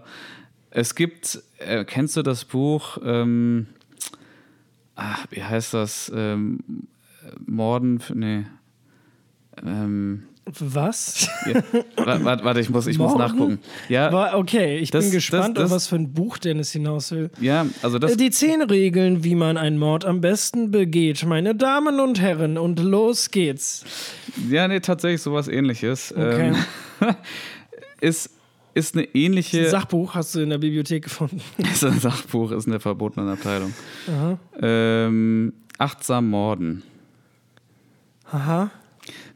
es gibt, äh, kennst du das Buch, ähm, ach, wie heißt das? Ähm, Morden, nee. Ähm, Was? ja, warte, warte, ich muss, ich muss nachgucken. Ja, War, okay, ich Das- bin gespannt, das- auf das- was für ein Buch Dennis hinaus will. ja, also das, Die zehn Regeln, wie man einen Mord am besten begeht, meine Damen und Herren, und los geht's. ja, nee, tatsächlich sowas ähnliches. Okay. Ähm, ist, ist eine Ein ähnliche, Sachbuch hast du in der Bibliothek gefunden. ist ein Sachbuch, ist in der verbotenen Abteilung. Aha. Ähm, achtsam Morden. Aha.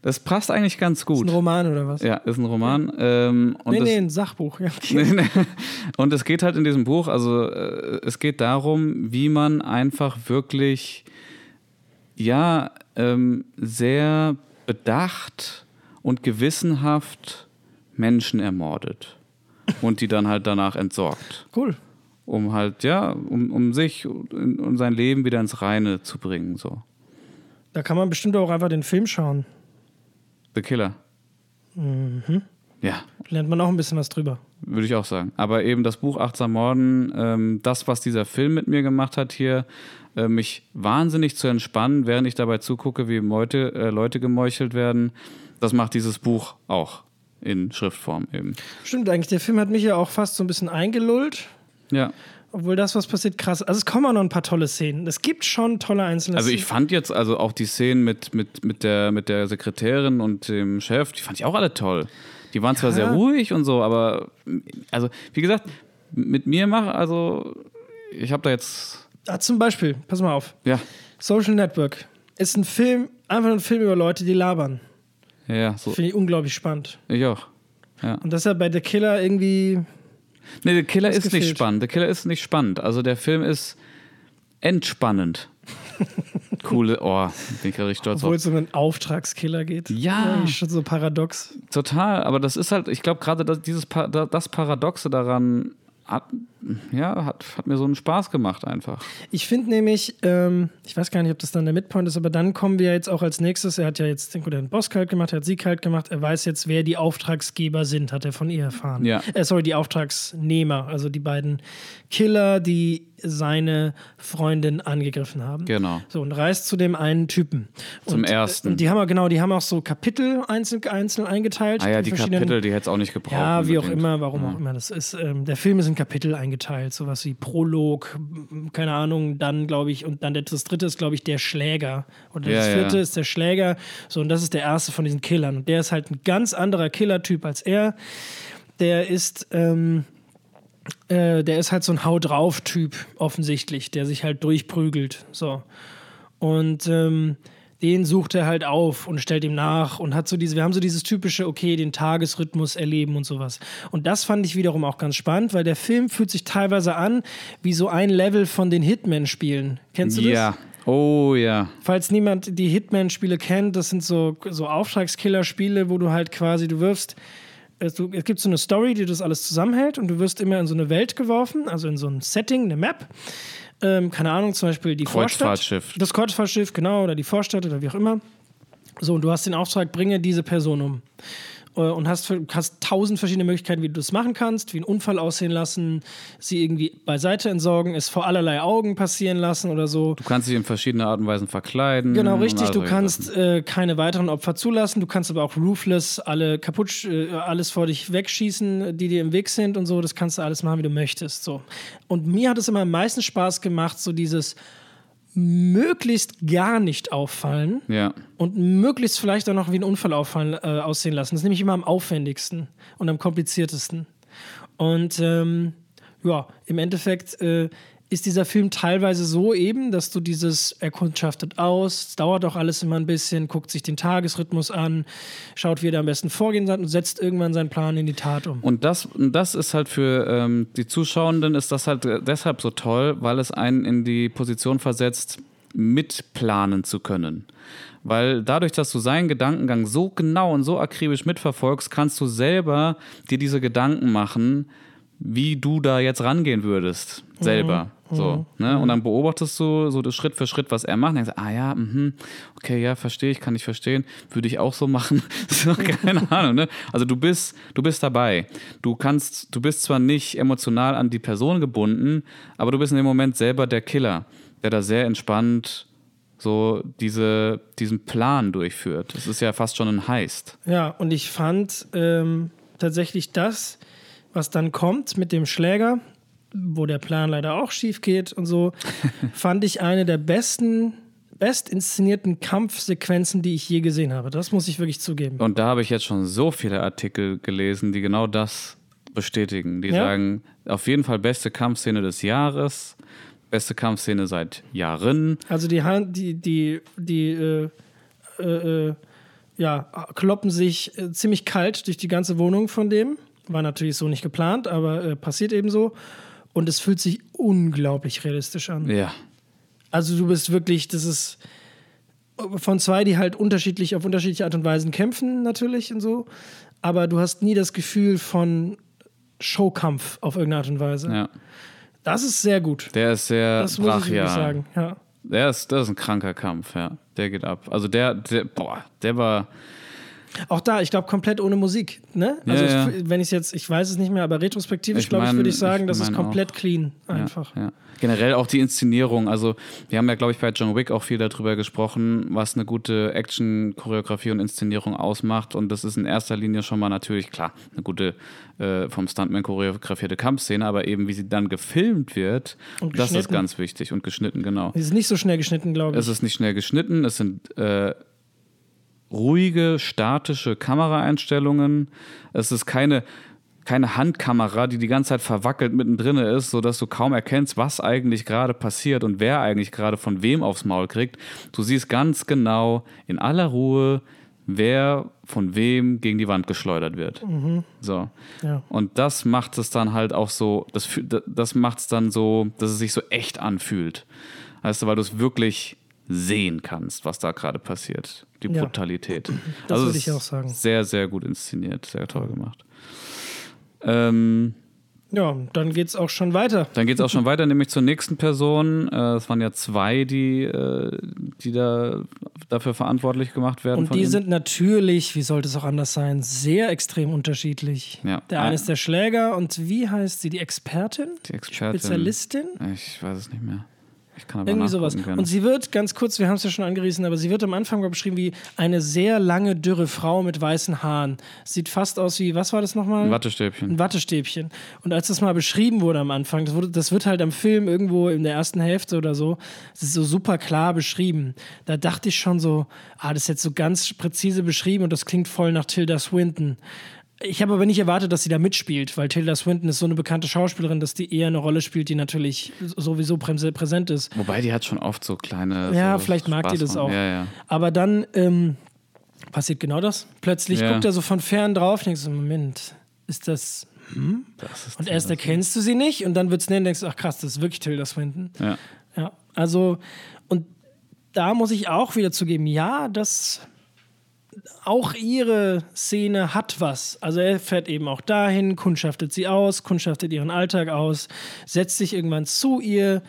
Das passt eigentlich ganz Ist gut. ein Roman oder was? Ja, ist ein Roman. Ähm, und nee, nee, ein Sachbuch. Ja, okay. Nee, nee. Und es geht halt in diesem Buch, also äh, es geht darum, wie man einfach wirklich, ja, ähm, sehr bedacht und gewissenhaft Menschen ermordet und die dann halt danach entsorgt, Cool. um halt, ja, um, um sich und, und sein Leben wieder ins Reine zu bringen, so. Da kann man bestimmt auch einfach den Film schauen. The Killer. Mhm. Ja, Lernt man auch ein bisschen was drüber. Würde ich auch sagen. Aber eben das Buch Achtsam Morden, ähm, das, was dieser Film mit mir gemacht hat hier, äh, mich wahnsinnig zu entspannen, während ich dabei zugucke, wie Leute, äh, Leute gemeuchelt werden, das macht dieses Buch auch in Schriftform eben. Stimmt eigentlich, der Film hat mich ja auch fast so ein bisschen eingelullt. Ja. Obwohl das, was passiert, krass. Also es kommen auch noch ein paar tolle Szenen. Es gibt schon tolle einzelne Also ich Szenen. fand jetzt also auch die Szenen mit, mit, mit, der, mit der Sekretärin und dem Chef, die fand ich auch alle toll. Die waren zwar Ja. sehr ruhig und so, aber also wie gesagt, mit mir mach, also ich habe da jetzt, Ah, zum Beispiel, pass mal auf. ja, Social Network ist ein Film, einfach ein Film über Leute, die labern. ja, ja, so, Finde ich unglaublich spannend. ich auch. Ja. Und das ist ja bei The Killer irgendwie. Nee, der Killer ist nicht gefehlt? spannend. Der Killer ist nicht spannend. Also der Film ist entspannend. Coole, oh, bin ich richtig stolz Obwohl es um einen Auftragskiller geht. Ja. Irgendwie schon so paradox. Total, aber das ist halt, ich glaube gerade das, dieses das Paradoxe daran ja, hat, hat mir so einen Spaß gemacht einfach. Ich finde nämlich, ähm, ich weiß gar nicht, ob das dann der Midpoint ist, aber dann kommen wir jetzt auch als nächstes. Er hat ja jetzt den guten Boss kalt gemacht, er hat sie kalt gemacht. Er weiß jetzt, wer die Auftragsgeber sind, hat er von ihr erfahren. Ja. Äh, sorry, die Auftragsnehmer, also die beiden Killer, die seine Freundin angegriffen haben. Genau. So, und reist zu dem einen Typen. Zum und, ersten. Und die haben auch, genau, die haben auch so Kapitel einzeln, einzeln eingeteilt. Ah ja, die Kapitel, die hätte es auch nicht gebraucht. ja, wie auch unbedingt. immer, warum auch immer das ist. Ähm, der Film ist in Kapitel eingeteilt, sowas wie Prolog, keine Ahnung, dann glaube ich, und dann das dritte ist, glaube ich, der Schläger. Und Ja, das vierte ja. ist der Schläger. So, und das ist der erste von diesen Killern. Und der ist halt ein ganz anderer Killertyp als er. Der ist, ähm, äh, der ist halt so ein Hau drauf-Typ, offensichtlich, der sich halt durchprügelt. So. Und ähm, den sucht er halt auf und stellt ihm nach und hat so diese, wir haben so dieses typische, okay, den Tagesrhythmus erleben und sowas. Und das fand ich wiederum auch ganz spannend, weil der Film fühlt sich teilweise an wie so ein Level von den Hitman-Spielen. Kennst du das? Ja, oh ja. Falls niemand die Hitman-Spiele kennt, das sind so, so Auftragskiller-Spiele, wo du halt quasi, du wirfst, es, gibt so eine Story, die das alles zusammenhält und du wirst immer in so eine Welt geworfen, also in so ein Setting, eine Map. Ähm, keine Ahnung, zum Beispiel die Kreuzfahrtschiff. Vorstadt. Das Kreuzfahrtschiff, genau, oder die Vorstadt oder wie auch immer. So, und du hast den Auftrag, bringe diese Person um. Äh, Und hast, hast tausend verschiedene Möglichkeiten, wie du das machen kannst, wie einen Unfall aussehen lassen, sie irgendwie beiseite entsorgen, es vor allerlei Augen passieren lassen oder so. Du kannst dich in verschiedene Arten und Weisen verkleiden. Genau, richtig. all Du kannst äh, keine weiteren Opfer zulassen. Du kannst aber auch ruthless alle kaputt, äh, alles vor dich wegschießen, die dir im Weg sind und so. Das kannst du alles machen, wie du möchtest. So. Und mir hat es immer am meisten Spaß gemacht, so dieses möglichst gar nicht auffallen Ja. und möglichst vielleicht auch noch wie ein Unfall auffallen, äh, aussehen lassen. Das ist nämlich immer am aufwendigsten und am kompliziertesten. Und ähm, ja, im Endeffekt äh, ist dieser Film teilweise so eben, dass du dieses, er kundschaftet aus, es dauert auch alles immer ein bisschen, guckt sich den Tagesrhythmus an, schaut, wie er da am besten vorgehen soll und setzt irgendwann seinen Plan in die Tat um. Und das, das ist halt für ähm, die Zuschauenden ist das halt deshalb so toll, weil es einen in die Position versetzt, mitplanen zu können. Weil dadurch, dass du seinen Gedankengang so genau und so akribisch mitverfolgst, kannst du selber dir diese Gedanken machen, wie du da jetzt rangehen würdest. Selber. So, Mhm. ne? Und dann beobachtest du so das Schritt für Schritt, was er macht. Und denkst, ah ja, mhm, okay, ja, verstehe ich, kann ich verstehen. Würde ich auch so machen. keine Ahnung, ne? Also du bist, du bist dabei. Du kannst, du bist zwar nicht emotional an die Person gebunden, aber du bist in dem Moment selber der Killer, der da sehr entspannt so diese, diesen Plan durchführt. Das ist ja fast schon ein Heist. Ja, und ich fand ähm, tatsächlich das, was dann kommt mit dem Schläger, wo der Plan leider auch schief geht und so, fand ich eine der besten, best inszenierten Kampfsequenzen, die ich je gesehen habe. Das muss ich wirklich zugeben. Und da habe ich jetzt schon so viele Artikel gelesen, die genau das bestätigen. Die Ja? sagen, auf jeden Fall beste Kampfszene des Jahres, beste Kampfszene seit Jahren. Also die Hand, die, die, die, äh, äh, äh, ja, kloppen sich äh, ziemlich kalt durch die ganze Wohnung von dem. War natürlich so nicht geplant, aber äh, passiert eben so. Und es fühlt sich unglaublich realistisch an. Ja. Also du bist wirklich, das ist von zwei, die halt unterschiedlich auf unterschiedliche Art und Weisen kämpfen natürlich und so, aber du hast nie das Gefühl von Showkampf auf irgendeine Art und Weise. ja. Das ist sehr gut. Der ist sehr Das muss ich wirklich brachial. sagen. Ja. Der ist, das ist ein kranker Kampf, ja. Der geht ab. Also der, der boah, der war, Auch da, ich glaube, komplett ohne Musik. Ne? Also Ja, ich, wenn ich es jetzt, ich weiß es nicht mehr, aber retrospektivisch, glaube ich, mein- würde ich sagen, ich das ist komplett auch. clean einfach. Ja, ja. Generell auch die Inszenierung. Also, wir haben ja, glaube ich, bei John Wick auch viel darüber gesprochen, was eine gute Action-Choreografie und Inszenierung ausmacht. Und das ist in erster Linie schon mal natürlich, klar, eine gute äh, vom Stuntman choreografierte Kampfszene, aber eben wie sie dann gefilmt wird, das ist ganz wichtig. Und geschnitten, genau. Die ist nicht so schnell geschnitten, glaube ich. Es ist nicht schnell geschnitten, es sind äh, ruhige, statische Kameraeinstellungen. Es ist keine, keine Handkamera, die die ganze Zeit verwackelt mittendrin ist, sodass du kaum erkennst, was eigentlich gerade passiert und wer eigentlich gerade von wem aufs Maul kriegt. Du siehst ganz genau in aller Ruhe, wer von wem gegen die Wand geschleudert wird. So. Ja. Und das macht es dann halt auch so, das, das macht es dann so, dass es sich so echt anfühlt. Weißt du, weil du es wirklich sehen kannst, was da gerade passiert. Die Ja. Brutalität. Das also würde ich auch sagen. Sehr, sehr gut inszeniert, sehr toll gemacht. Ähm, Ja, dann geht es auch schon weiter. dann geht es auch schon weiter, nämlich zur nächsten Person. Äh, Es waren ja zwei, die, äh, die da dafür verantwortlich gemacht werden. Und die ihm. sind natürlich, wie sollte es auch anders sein, sehr extrem unterschiedlich. Ja. Der eine ist der Schläger und wie heißt sie? Die Expertin? die Expertin. Spezialistin? Ich weiß es nicht mehr. Irgendwie sowas. gerne. Und sie wird, ganz kurz, wir haben es ja schon angerissen, aber sie wird am Anfang mal beschrieben wie eine sehr lange, dürre Frau mit weißen Haaren. Sieht fast aus wie, was war das nochmal? Ein Wattestäbchen. Ein Wattestäbchen. Und als das mal beschrieben wurde am Anfang, das, wurde, das wird halt am Film irgendwo in der ersten Hälfte oder so, das ist so super klar beschrieben. Da dachte ich schon so, ah, das ist jetzt so ganz präzise beschrieben und das klingt voll nach Tilda Swinton. Ich habe aber nicht erwartet, dass sie da mitspielt, weil Tilda Swinton ist so eine bekannte Schauspielerin, dass die eher eine Rolle spielt, die natürlich sowieso prä- präsent ist. Wobei die hat schon oft so kleine. Ja, so vielleicht mag die das auch. Ja, ja. Aber dann ähm, passiert genau das. Plötzlich Ja. guckt er so von fern drauf und denkt so, Moment, ist das... Das ist Und erst erkennst du sie nicht und dann wird es nennen und denkst, ach krass, das ist wirklich Tilda Swinton. Ja. Ja, also, und da muss ich auch wieder zugeben, ja, das auch ihre Szene hat was. Also er fährt eben auch dahin, kundschaftet sie aus, kundschaftet ihren Alltag aus, setzt sich irgendwann zu ihr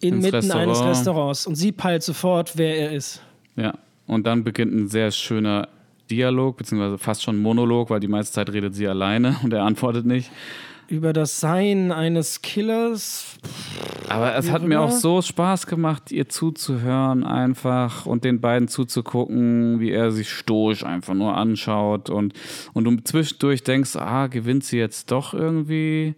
inmitten Ins eines Restaurant. Restaurants und sie peilt sofort, wer er ist. ja. Und dann beginnt ein sehr schöner Dialog, beziehungsweise fast schon Monolog, weil die meiste Zeit redet sie alleine und er antwortet nicht. Über das Sein eines Killers. Aber es hat mir auch so Spaß gemacht, ihr zuzuhören einfach und den beiden zuzugucken, wie er sich stoisch einfach nur anschaut und, und du zwischendurch denkst, ah, gewinnt sie jetzt doch irgendwie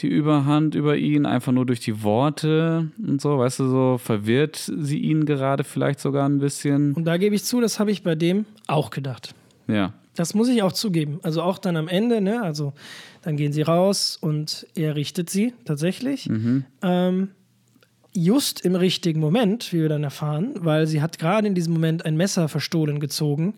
die Überhand über ihn, einfach nur durch die Worte und so, weißt du, so verwirrt sie ihn gerade vielleicht sogar ein bisschen. Und da gebe ich zu, das habe ich bei dem auch gedacht. Ja, Das muss ich auch zugeben. Also auch dann am Ende, ne? Also dann gehen sie raus und er richtet sie tatsächlich. Ähm, just im richtigen Moment, wie wir dann erfahren, weil sie hat gerade in diesem Moment ein Messer verstohlen gezogen.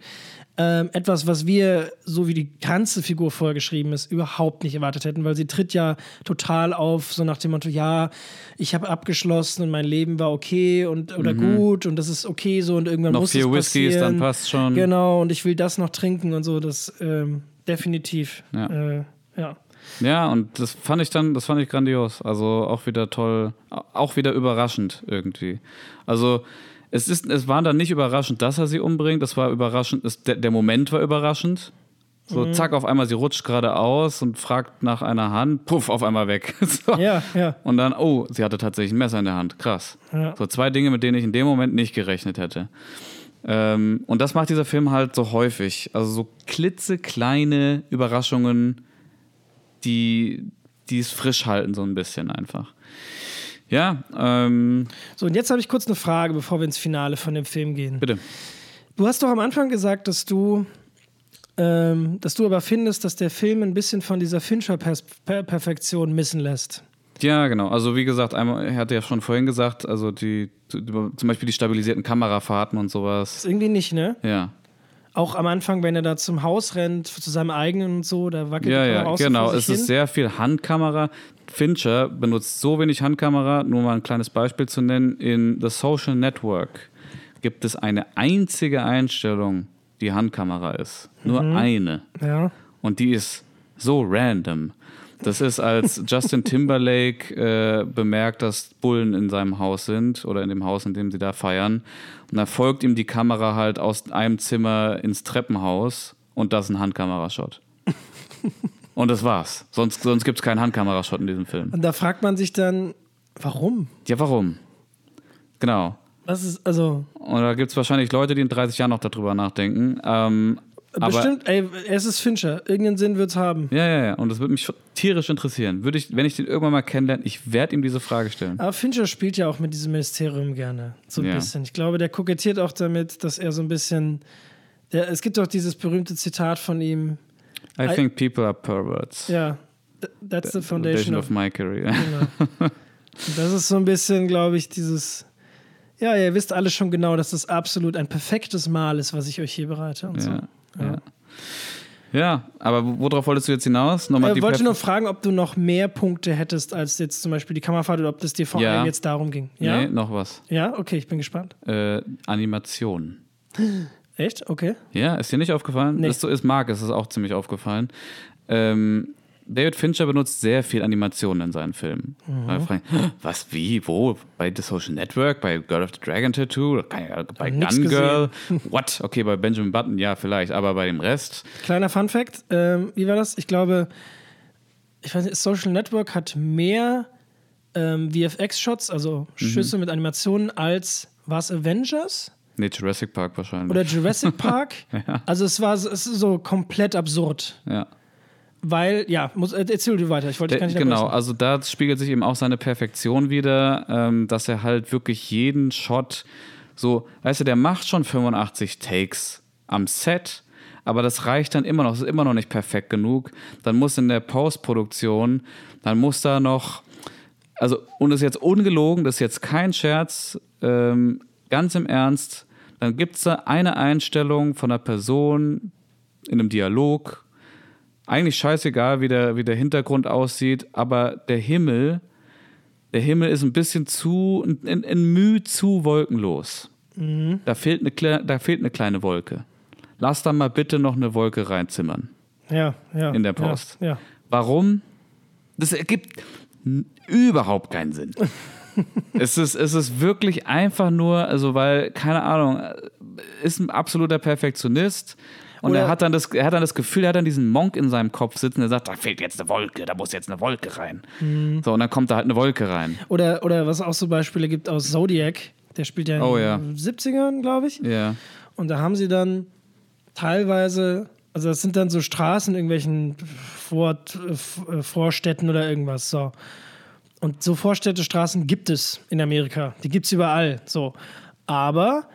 Ähm, etwas, was wir, so wie die ganze Figur vorgeschrieben ist, überhaupt nicht erwartet hätten, weil sie tritt ja total auf, so nach dem Motto, ja, ich habe abgeschlossen und mein Leben war okay und oder gut und das ist okay so und irgendwann noch muss vier es Whiskys, passieren. dann passt schon. Genau, und ich will das noch trinken und so, das ähm, definitiv. Ja. Äh, ja. Ja, und das fand ich dann, das fand ich grandios. Also auch wieder toll, auch wieder überraschend irgendwie. Also es ist, es war dann nicht überraschend, dass er sie umbringt. Das war überraschend, es, der, der Moment war überraschend. So, mhm. zack, auf einmal, sie rutscht geradeaus und fragt nach einer Hand, puff, auf einmal weg. so. Ja, ja. Und dann, oh, sie hatte tatsächlich ein Messer in der Hand. Krass. Ja. So zwei Dinge, mit denen ich in dem Moment nicht gerechnet hätte. Ähm, und das macht dieser Film halt so häufig. Also so klitzekleine Überraschungen, die, die es frisch halten, so ein bisschen einfach. Ja. Ähm, so, und jetzt habe ich kurz eine Frage, bevor wir ins Finale von dem Film gehen. Bitte. Du hast doch am Anfang gesagt, dass du, ähm, dass du aber findest, dass der Film ein bisschen von dieser Fincher-Perfektion missen lässt. Ja, genau. Also wie gesagt, einmal, er hatte ja schon vorhin gesagt, also die, zum Beispiel die stabilisierten Kamerafahrten und sowas. Das ist irgendwie nicht, ne? Ja. Auch am Anfang, wenn er da zum Haus rennt, zu seinem eigenen und so, da wackelt ja, Kamera ja, genau. es hin. ist sehr viel Handkamera. Fincher benutzt so wenig Handkamera, nur mal ein kleines Beispiel zu nennen. In The Social Network gibt es eine einzige Einstellung, die Handkamera ist. Nur mhm. eine. Ja. Und die ist so random. Das ist, als Justin Timberlake äh, bemerkt, dass Bullen in seinem Haus sind oder in dem Haus, in dem sie da feiern. Und dann folgt ihm die Kamera halt aus einem Zimmer ins Treppenhaus und das ist ein Handkamerashot. und das war's. Sonst, sonst gibt es keinen Handkamerashot in diesem Film. Und da fragt man sich dann, warum? Ja, warum? Genau. Das ist, also. Und da gibt es wahrscheinlich Leute, die in 30 Jahren noch darüber nachdenken. Ähm, Bestimmt, ey, es ist Fincher. Irgendeinen Sinn wird es haben. Ja, ja, ja. Und das würde mich tierisch interessieren. Würde ich, wenn ich den irgendwann mal kennenlerne, ich werde ihm diese Frage stellen. Aber Fincher spielt ja auch mit diesem Mysterium gerne. So ein ja. bisschen. Ich glaube, der kokettiert auch damit, dass er so ein bisschen. Der, es gibt doch dieses berühmte Zitat von ihm. I, I think people are perverts. Ja. That's the foundation, of, of, my career. Genau. das ist so ein bisschen, glaube ich, dieses. Ja, ihr wisst alle schon genau, dass das absolut ein perfektes Mahl ist, was ich euch hier bereite und ja. so. Ja. ja. aber worauf wolltest du jetzt hinaus? Nochmal ich äh, wollte nur fragen, ob du noch mehr Punkte hättest als jetzt zum Beispiel die Kammerfahrt oder ob das dir vor allem jetzt darum ging. Ja? Nee, noch was. Ja, okay, ich bin gespannt. Äh, Animation. Echt? Okay. Ja, ist dir nicht aufgefallen? Nee. Das so ist Marc, ist es auch ziemlich aufgefallen. Ähm, David Fincher benutzt sehr viel Animationen in seinen Filmen. Mhm. Fragen, was, wie, wo? Bei The Social Network, bei Girl of the Dragon Tattoo, bei Gun Girl? What? Okay, bei Benjamin Button, ja, vielleicht, aber bei dem Rest. Kleiner Fun Fact: ähm, Wie war das? Ich glaube, ich weiß nicht, Social Network hat mehr ähm, VFX-Shots, also mhm. Schüsse mhm. mit Animationen, als was Avengers? Nee, Jurassic Park wahrscheinlich. Oder Jurassic Park. ja. Also es war es so komplett absurd. Ja. Weil, ja, muss, äh, erzähl du weiter. Ich wollte gar nicht Genau, also da spiegelt sich eben auch seine Perfektion wieder, ähm, dass er halt wirklich jeden Shot so, weißt du, der macht schon 85 Takes am Set, aber das reicht dann immer noch, das ist immer noch nicht perfekt genug. Dann muss in der Postproduktion, dann muss da noch, also, und das ist jetzt ungelogen, das ist jetzt kein Scherz, ähm, ganz im Ernst, dann gibt es da eine Einstellung von einer Person in einem Dialog, eigentlich scheißegal, wie der, wie der Hintergrund aussieht, aber der Himmel, der Himmel ist ein bisschen zu, ein, ein Mühe zu wolkenlos. Mhm. Da, fehlt eine, da fehlt eine kleine Wolke. Lass da mal bitte noch eine Wolke reinzimmern. Ja, ja. In der Post. Ja, ja. Warum? Das ergibt überhaupt keinen Sinn. es, ist, es ist wirklich einfach nur, also weil, keine Ahnung, ist ein absoluter Perfektionist und er hat, dann das, er hat dann das Gefühl, er hat dann diesen Monk in seinem Kopf sitzen, der sagt, da fehlt jetzt eine Wolke, da muss jetzt eine Wolke rein. Mhm. So, und dann kommt da halt eine Wolke rein. Oder, oder was auch so Beispiele gibt aus Zodiac, der spielt ja in oh, ja. den 70ern, glaube ich. Ja. Und da haben sie dann teilweise, also das sind dann so Straßen in irgendwelchen Vor, äh, Vorstädten oder irgendwas, so. Und so Vorstädtestraßen gibt es in Amerika. Die gibt es überall. So. Aber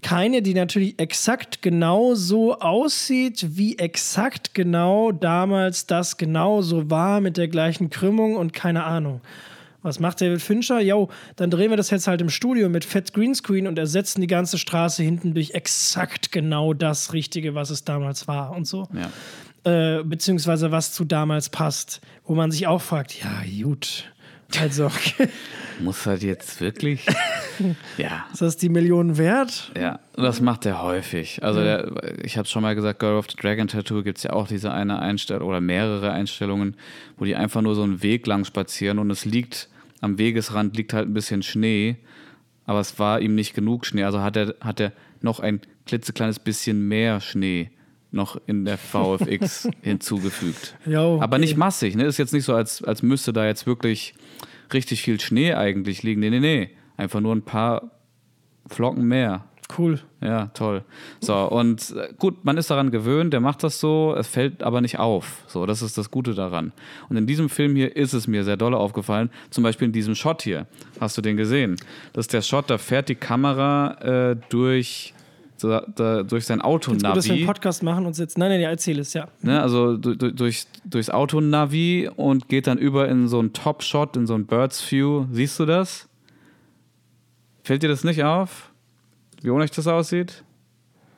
keine, die natürlich exakt genau so aussieht, wie exakt genau damals das genau so war mit der gleichen Krümmung und keine Ahnung. Was macht David Fincher? Jo, dann drehen wir das jetzt halt im Studio mit Fett Greenscreen und ersetzen die ganze Straße hinten durch exakt genau das Richtige, was es damals war und so. Ja. Äh, beziehungsweise was zu damals passt. Wo man sich auch fragt, ja, gut. Also. Muss halt jetzt wirklich. Ja. Ist das die Millionen wert? Ja, das macht er häufig. Also der, ich habe schon mal gesagt, Girl of the Dragon Tattoo gibt es ja auch diese eine Einstellung oder mehrere Einstellungen, wo die einfach nur so einen Weg lang spazieren und es liegt, am Wegesrand liegt halt ein bisschen Schnee, aber es war ihm nicht genug Schnee. Also hat er, hat er noch ein klitzekleines bisschen mehr Schnee noch in der VFX hinzugefügt. Jo, Aber nicht okay. massig, ne? Ist jetzt nicht so, als, als müsste da jetzt wirklich richtig viel Schnee eigentlich liegen. Nee, nee, nee. Einfach nur ein paar Flocken mehr. Cool. Ja, toll. So, und äh, gut, man ist daran gewöhnt, der macht das so, es fällt aber nicht auf. So, das ist das Gute daran. Und in diesem Film hier ist es mir sehr doll aufgefallen, zum Beispiel in diesem Shot hier. Hast du den gesehen? Das ist der Shot, da fährt die Kamera äh, durch, so, da, durch sein Jetzt gut, dass wir einen Autonavi. Podcast machen und jetzt. Nein, nein, ja, erzähl es, ja. Ne, also du- du- durch, durchs Autonavi und geht dann über in so einen Top-Shot, in so ein Bird's View. Siehst du das? Fällt dir das nicht auf? Wie unecht das aussieht?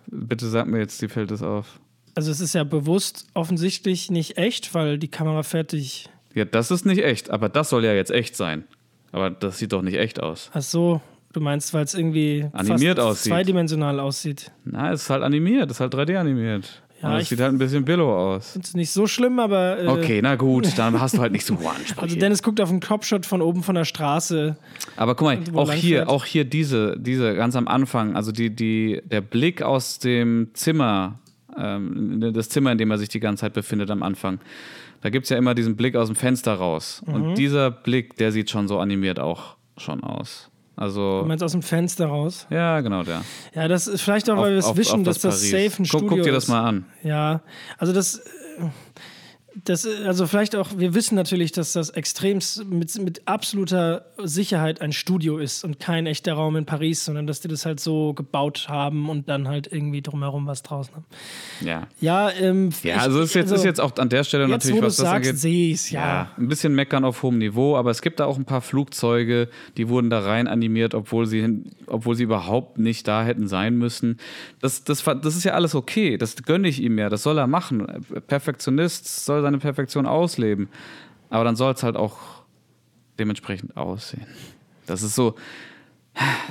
Bitte sag mir jetzt, dir fällt das auf. Also es ist ja bewusst offensichtlich nicht echt, weil die Kamera fertig. Ja, das ist nicht echt, aber das soll ja jetzt echt sein. Aber das sieht doch nicht echt aus. Ach so, du meinst, weil es irgendwie Animiert aussieht. zweidimensional aussieht. Na, es ist halt animiert, es ist halt 3D animiert. Ja, Und es sieht halt ein bisschen billow aus. Ist nicht so schlimm, aber. Äh, Okay, na gut, dann hast du halt nicht so hohe Ansprüche. Also Dennis guckt auf einen Topshot von oben von der Straße. Aber guck mal, auch hier, fährt. auch hier diese, diese ganz am Anfang, also die, die, der Blick aus dem Zimmer, ähm, das Zimmer, in dem er sich die ganze Zeit befindet am Anfang. Da gibt es ja immer diesen Blick aus dem Fenster raus. Mhm. Und dieser Blick, der sieht schon so animiert auch schon aus. Du Also, meinst aus dem Fenster raus. ja, genau der. Ja, das ist vielleicht auch, weil wir es auf dass das Paris. safe ein guck, Studio guck dir das ist. mal an. Ja, also das, äh, das, also vielleicht auch, wir wissen natürlich, dass das extremst mit, mit absoluter Sicherheit ein Studio ist und kein echter Raum in Paris, sondern dass die das halt so gebaut haben und dann halt irgendwie drumherum was draußen haben. Ja. Ja, ähm, Ja, ich- also es ist jetzt, ist jetzt auch an der Stelle jetzt, natürlich, was das sagst, angeht. sehe ja. Ja, ein bisschen meckern auf hohem Niveau, aber es gibt da auch ein paar Flugzeuge, die wurden da rein animiert, obwohl sie, hin, obwohl sie überhaupt nicht da hätten sein müssen. Das, das, das ist ja alles okay, das gönne ich ihm ja, das soll er machen. Perfektionist soll seine Perfektion ausleben, aber dann soll es halt auch dementsprechend aussehen. Das ist so,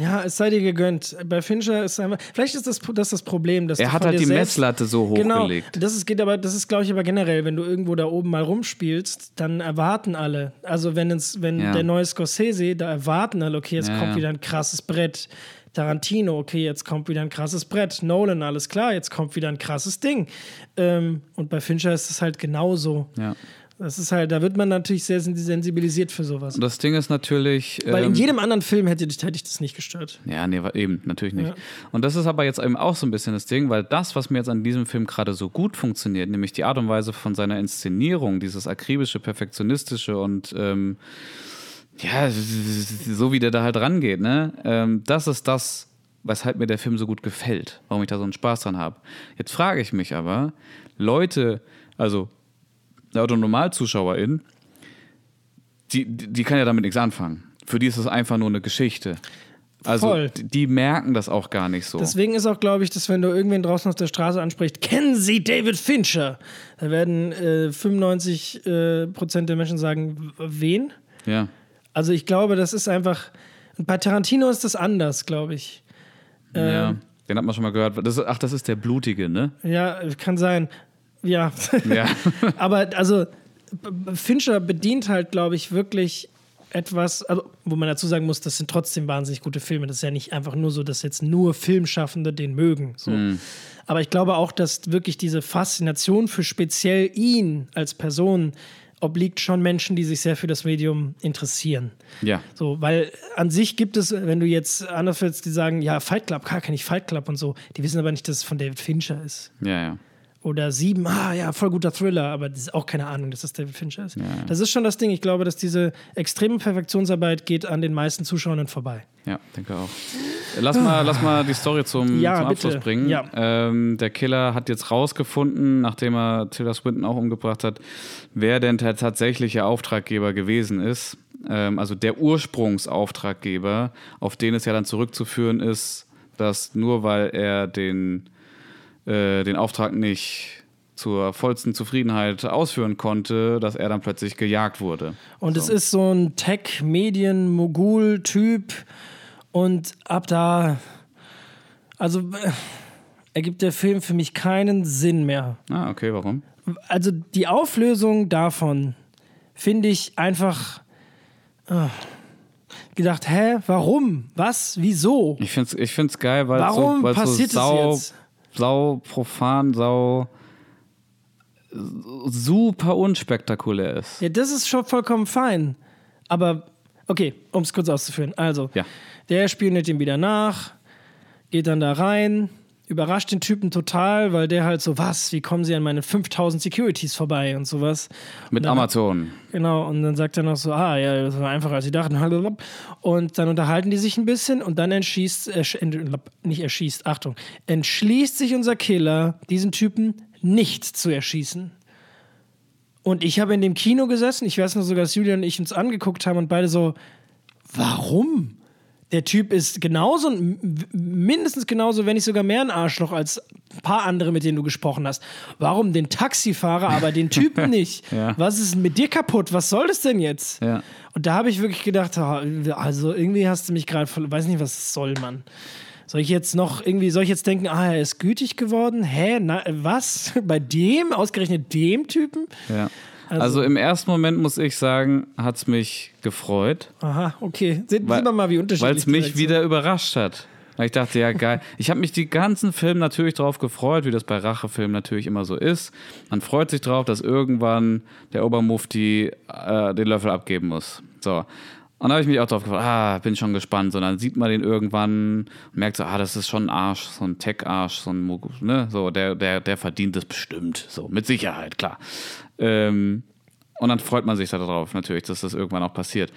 Ja, es sei dir gegönnt. Bei Fincher ist einfach, vielleicht ist das das, das Problem, dass du er hat halt die Messlatte so Genau, hochgelegt. das ist, geht aber, das ist, glaube ich, aber generell, wenn du irgendwo da oben mal rumspielst, dann erwarten alle. Also wenn es, wenn Ja. der neue Scorsese, da erwarten alle, okay, jetzt Ja, kommt wieder ein krasses Brett. Tarantino, okay, jetzt kommt wieder ein krasses Brett. Nolan, alles klar, jetzt kommt wieder ein krasses Ding. Ähm, und bei Fincher ist es halt genauso. Ja. Das ist halt, da wird man natürlich sehr sensibilisiert für sowas. Und das Ding ist natürlich. Weil in ähm, jedem anderen Film hätte, hätte ich das nicht gestört. Ja, nee, eben, natürlich nicht. Ja. Und das ist aber jetzt eben auch so ein bisschen das Ding, weil das, was mir jetzt an diesem Film gerade so gut funktioniert, nämlich die Art und Weise von seiner Inszenierung, dieses akribische, perfektionistische und ähm, ja, so wie der da halt rangeht, ne? Ähm, das ist das, weshalb mir der Film so gut gefällt, warum ich da so einen Spaß dran habe. Jetzt frage ich mich aber, Leute, also Auto NormalzuschauerInnen, die, die die kann ja damit nichts anfangen. Für die ist es einfach nur eine Geschichte. Also Voll. die, merken das auch gar nicht so. Deswegen ist auch, glaube ich, dass wenn du irgendwen draußen auf der Straße ansprichst, kennen Sie David Fincher? Da werden äh, 95 äh, Prozent der Menschen sagen, wen? ja. Also ich glaube, das ist einfach. Bei Tarantino ist das anders, glaube ich. ja. Ähm. Den hat man schon mal gehört. Das, ist- ach, das ist der Blutige, ne? Ja, kann sein. Ja. Ja. Aber also Fincher bedient halt, glaube ich, wirklich etwas, also, wo man dazu sagen muss, das sind trotzdem wahnsinnig gute Filme. Das ist ja nicht einfach nur so, dass jetzt nur Filmschaffende den mögen. So. Aber ich glaube auch, dass wirklich diese Faszination für speziell ihn als Person obliegt schon Menschen, die sich sehr für das Medium interessieren. ja. So, weil an sich gibt es, wenn du jetzt anders willst, die sagen, ja, Fight Club, klar kenne ich Fight Club und so, die wissen aber nicht, dass es von David Fincher ist. Ja, ja. Oder sieben, ah ja, voll guter Thriller, aber das ist auch keine Ahnung, dass das David Fincher ist. Das ist schon das Ding. Ich glaube, dass diese extreme Perfektionsarbeit geht an den meisten Zuschauern vorbei. Ja, denke auch. Lass mal, lass mal die Story zum, Ja, zum Abschluss bitte. bringen. Ja. Ähm, der Killer hat jetzt rausgefunden, nachdem er Tilda Swinton auch umgebracht hat, wer denn der tatsächliche Auftraggeber gewesen ist. Ähm, also der Ursprungsauftraggeber, auf den es ja dann zurückzuführen ist, dass nur weil er den, äh, den Auftrag nicht zur vollsten Zufriedenheit ausführen konnte, dass er dann plötzlich gejagt wurde. Und es ist so ein Tech-Medien-Mogul-Typ Und ab da, also äh, ergibt der Film für mich keinen Sinn mehr. Ah, okay, warum? Also die Auflösung davon finde ich einfach äh, gedacht, hä, warum? Was? Wieso? Ich finde es ich find's geil, weil Warum so, passiert so das sau, jetzt? Sau profan, sau super unspektakulär ist. Ja, das ist schon vollkommen fein. Aber, okay, um es kurz auszuführen. Also, Ja. der spioniert ihm wieder nach, geht dann da rein, überrascht den Typen total, weil der halt so, was, wie kommen sie an meine 5000 Securities vorbei und sowas. Mit dann- Amazon. Genau, und dann sagt er noch so, ah, ja, das war einfacher als sie dachten. Und dann unterhalten die sich ein bisschen und dann entschießt, ent- nicht erschießt, Achtung, entschließt sich unser Killer, diesen Typen nicht zu erschießen. Und ich habe in dem Kino gesessen, ich weiß nur sogar, dass Julian und ich uns angeguckt haben und beide so, warum? Der Typ ist genauso, mindestens genauso, wenn nicht sogar mehr ein Arschloch als ein paar andere, mit denen du gesprochen hast. Warum den Taxifahrer, aber den Typen nicht? Ja. Was ist mit dir kaputt? Was soll das denn jetzt? Ja. Und da habe ich wirklich gedacht, also irgendwie hast du mich gerade, voll- weiß nicht, was soll, Mann. Soll ich jetzt noch irgendwie, soll ich jetzt denken, ah, er ist gütig geworden? Hä? Na, was? Bei dem? Ausgerechnet dem Typen? Ja. Also- Also, im ersten Moment muss ich sagen, hat es mich gefreut, Aha, okay. Sehen weil sieht man mal, wie unterschiedlich es mich wieder überrascht hat. Weil ich dachte, ja geil. Ich habe mich die ganzen Film natürlich drauf gefreut, wie das bei Rachefilmen natürlich immer so ist. Man freut sich drauf, dass irgendwann der Obermufti äh, den Löffel abgeben muss. So. Und da habe ich mich auch drauf gefreut, ah, bin schon gespannt. Und dann sieht man den irgendwann und merkt so, ah, das ist schon ein Arsch, so ein Tech-Arsch, so ein, Mo- ne, so, der, der, der verdient es bestimmt. So, mit Sicherheit, klar. Ähm, und dann freut man sich da drauf, natürlich, dass das irgendwann auch passiert.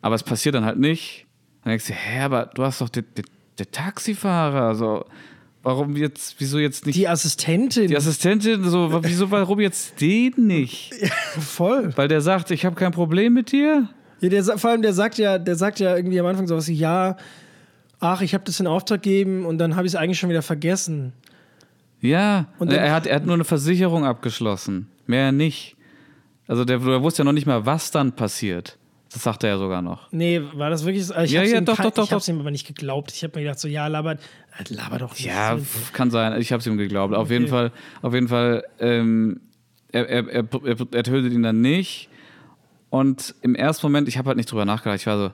Aber es passiert dann halt nicht. Dann denkst du, hä, aber du hast doch den, den, den Taxifahrer, so, warum jetzt, wieso jetzt nicht Die Assistentin. die Assistentin, so, wieso, warum jetzt den nicht? voll. Weil der sagt, ich habe kein Problem mit dir? Ja, der, vor allem, der sagt ja, der sagt ja irgendwie am Anfang sowas wie, ja, ach, ich habe das in Auftrag gegeben und dann habe ich es eigentlich schon wieder vergessen. Ja, Und er, hat, er hat nur eine Versicherung abgeschlossen, mehr nicht. Also der, der wusste ja noch nicht mal, was dann passiert. Das sagt er ja sogar noch. Nee, war das wirklich so? Ich Ja, hab's ja, doch, doch, doch, Ich hab's ihm aber nicht geglaubt. Ich habe mir gedacht, so, ja, labert, äh, laber doch nicht. Ja, kann sein. Ich habe es ihm geglaubt. Auf Okay. jeden Fall, auf jeden Fall, ähm, er, er, er, er tötet ihn dann nicht. Und im ersten Moment, ich habe halt nicht drüber nachgedacht. Ich war so,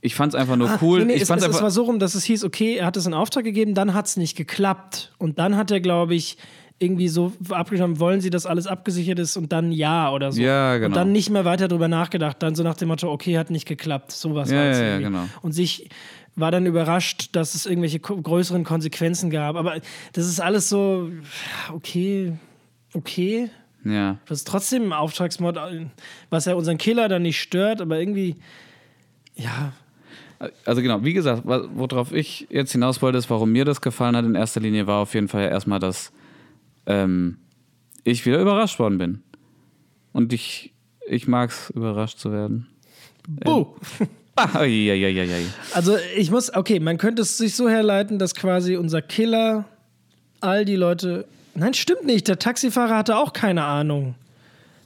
ich fand es einfach nur Ah, cool. Nee, nee, ich es, fand's es, es einfach, war so rum, dass es hieß, okay, er hat es in Auftrag gegeben, dann hat es nicht geklappt. Und dann hat er, glaube ich, irgendwie so abgeschlossen, wollen sie, dass alles abgesichert ist und dann ja oder so. Ja, genau. Und dann nicht mehr weiter drüber nachgedacht. Dann so nach dem Motto, okay, hat nicht geklappt. Sowas Ja, war es ja, ja, irgendwie. genau. Und sich war dann überrascht, dass es irgendwelche größeren Konsequenzen gab. Aber das ist alles so, okay, okay. Ja. Das ist trotzdem ein Auftragsmord, was ja unseren Killer dann nicht stört, aber irgendwie, ja, Also genau, wie gesagt, worauf ich jetzt hinaus wollte, ist, warum mir das gefallen hat in erster Linie, war auf jeden Fall erstmal, dass ähm, ich wieder überrascht worden bin. Und ich, ich mag es, überrascht zu werden. buh. Ah, ja, ja, ja, ja. Also ich muss, okay, man könnte es sich so herleiten, dass quasi unser Killer all die Leute. Nein, stimmt nicht. Der Taxifahrer hatte auch keine Ahnung.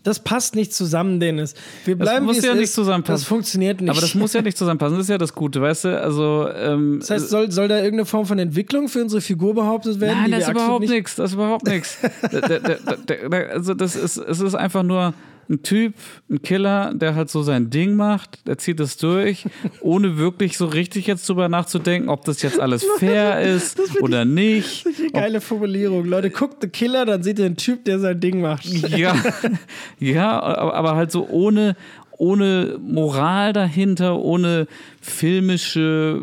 Das passt nicht zusammen, Dennis. Wir bleiben muss wie es ja nicht ist. zusammenpassen. Das funktioniert nicht. Aber das muss ja nicht zusammenpassen, das ist ja das Gute, weißt du? Also, ähm, Das heißt, soll, soll da irgendeine Form von Entwicklung für unsere Figur behauptet werden? Nein, das ist überhaupt nicht- nichts. Das ist überhaupt nichts. Der- der- der- der- Also das ist, es ist einfach nur ein Typ, ein Killer, der halt so sein Ding macht, der zieht es durch, ohne wirklich so richtig jetzt drüber nachzudenken, ob das jetzt alles fair ist oder nicht. Richtig geile Formulierung. Leute, guckt The Killer, dann seht ihr einen Typ, der sein Ding macht. Ja, ja, aber halt so ohne, ohne Moral dahinter, ohne filmische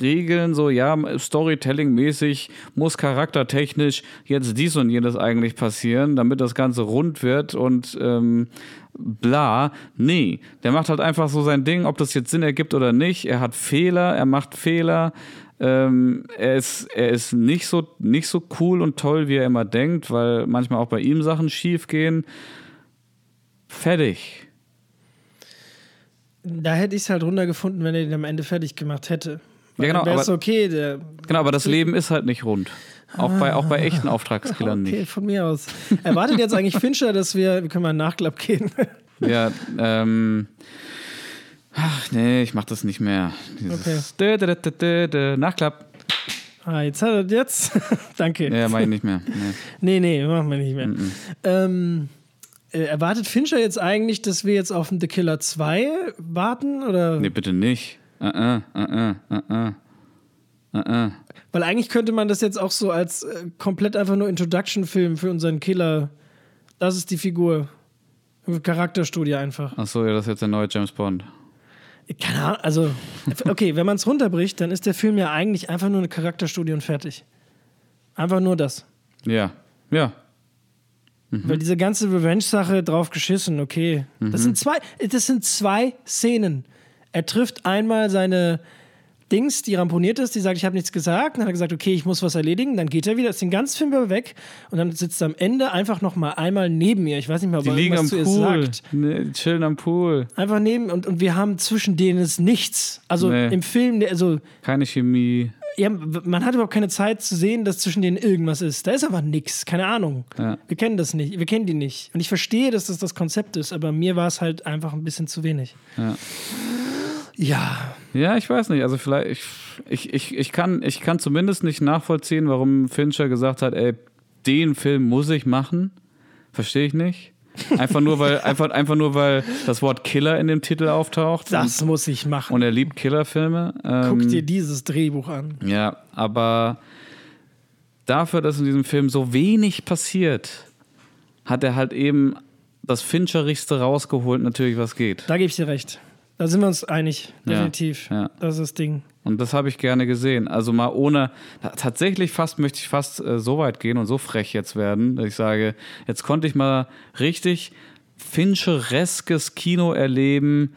Regeln, so ja, Storytelling-mäßig muss charaktertechnisch jetzt dies und jenes eigentlich passieren, damit das Ganze rund wird und ähm, bla. Nee, der macht halt einfach so sein Ding, ob das jetzt Sinn ergibt oder nicht. Er hat Fehler, er macht Fehler. Ähm, er, ist, er ist nicht so, nicht so cool und toll, wie er immer denkt, weil manchmal auch bei ihm Sachen schief gehen. Fertig. Da hätte ich es halt runtergefunden, wenn er den am Ende fertig gemacht hätte. Weil Ja, genau, dann aber- okay. Der, Genau, aber das Leben ist halt nicht rund. Auch bei, auch bei echten Auftragskillern okay, nicht. von mir aus. Erwartet jetzt eigentlich Fincher, dass wir, wir können mal einen Nachklapp gehen. Ja, ähm, Ach nee, ich mach das nicht mehr. Dieses dä, dä, dä, dä, Nachklapp. Ah, jetzt hat er jetzt. Danke. Ja, mach ich nicht mehr. Nee, Nee. nee, machen wir nicht mehr. Ähm, äh, erwartet Fincher jetzt eigentlich, dass wir jetzt auf den The Killer 2 warten? Oder? nee, bitte nicht. Uh -uh, uh -uh, uh -uh. Uh -uh. Weil eigentlich könnte man das jetzt auch so als äh, komplett einfach nur Introduction-Film für unseren Killer. Das ist die Figur. Charakterstudie einfach. Achso, ja, das ist jetzt der neue James Bond. Keine Ahnung, also, okay, wenn man es runterbricht, dann ist der Film ja eigentlich einfach nur eine Charakterstudie und fertig. Einfach nur das. Ja, ja. Weil diese ganze Revenge-Sache drauf geschissen, okay. Das sind zwei, das sind zwei Szenen. Er trifft einmal seine Dings, die ramponiert ist, die sagt, ich habe nichts gesagt. Dann hat er gesagt, okay, ich muss was erledigen. Dann geht er wieder, ist den ganzen Film über weg und dann sitzt er am Ende einfach noch mal einmal neben ihr. Ich weiß nicht mehr, ob Die er liegen am irgendwas zu ihr Pool. sagt. Nee, chillen am Pool. Einfach neben und, und wir haben zwischen denen ist nichts. Also Nee. im Film, also Keine Chemie. Ja, man hat überhaupt keine Zeit zu sehen, dass zwischen denen irgendwas ist. Da ist einfach nichts, keine Ahnung. Ja. Wir kennen das nicht, wir kennen die nicht. Und ich verstehe, dass das das Konzept ist, aber mir war es halt einfach ein bisschen zu wenig. Ja. Ja, Ja, ich weiß nicht. Also vielleicht, ich, ich, ich, ich, kann, ich kann zumindest nicht nachvollziehen, warum Fincher gesagt hat, ey, den Film muss ich machen. Verstehe ich nicht. Einfach nur, weil, einfach, einfach nur, weil das Wort Killer in dem Titel auftaucht. das muss ich machen. Und, und er liebt Killerfilme. Ähm, Guck dir dieses Drehbuch an. Ja, aber dafür, dass in diesem Film so wenig passiert, hat er halt eben das Fincherigste rausgeholt, natürlich, was geht. Da gebe ich dir recht. Da sind wir uns einig, Ja, definitiv. ja. Das ist das Ding. Und das habe ich gerne gesehen. Also mal ohne, tatsächlich fast möchte ich fast äh, so weit gehen und so frech jetzt werden, dass ich sage, jetzt konnte ich mal richtig Finchereskes Kino erleben,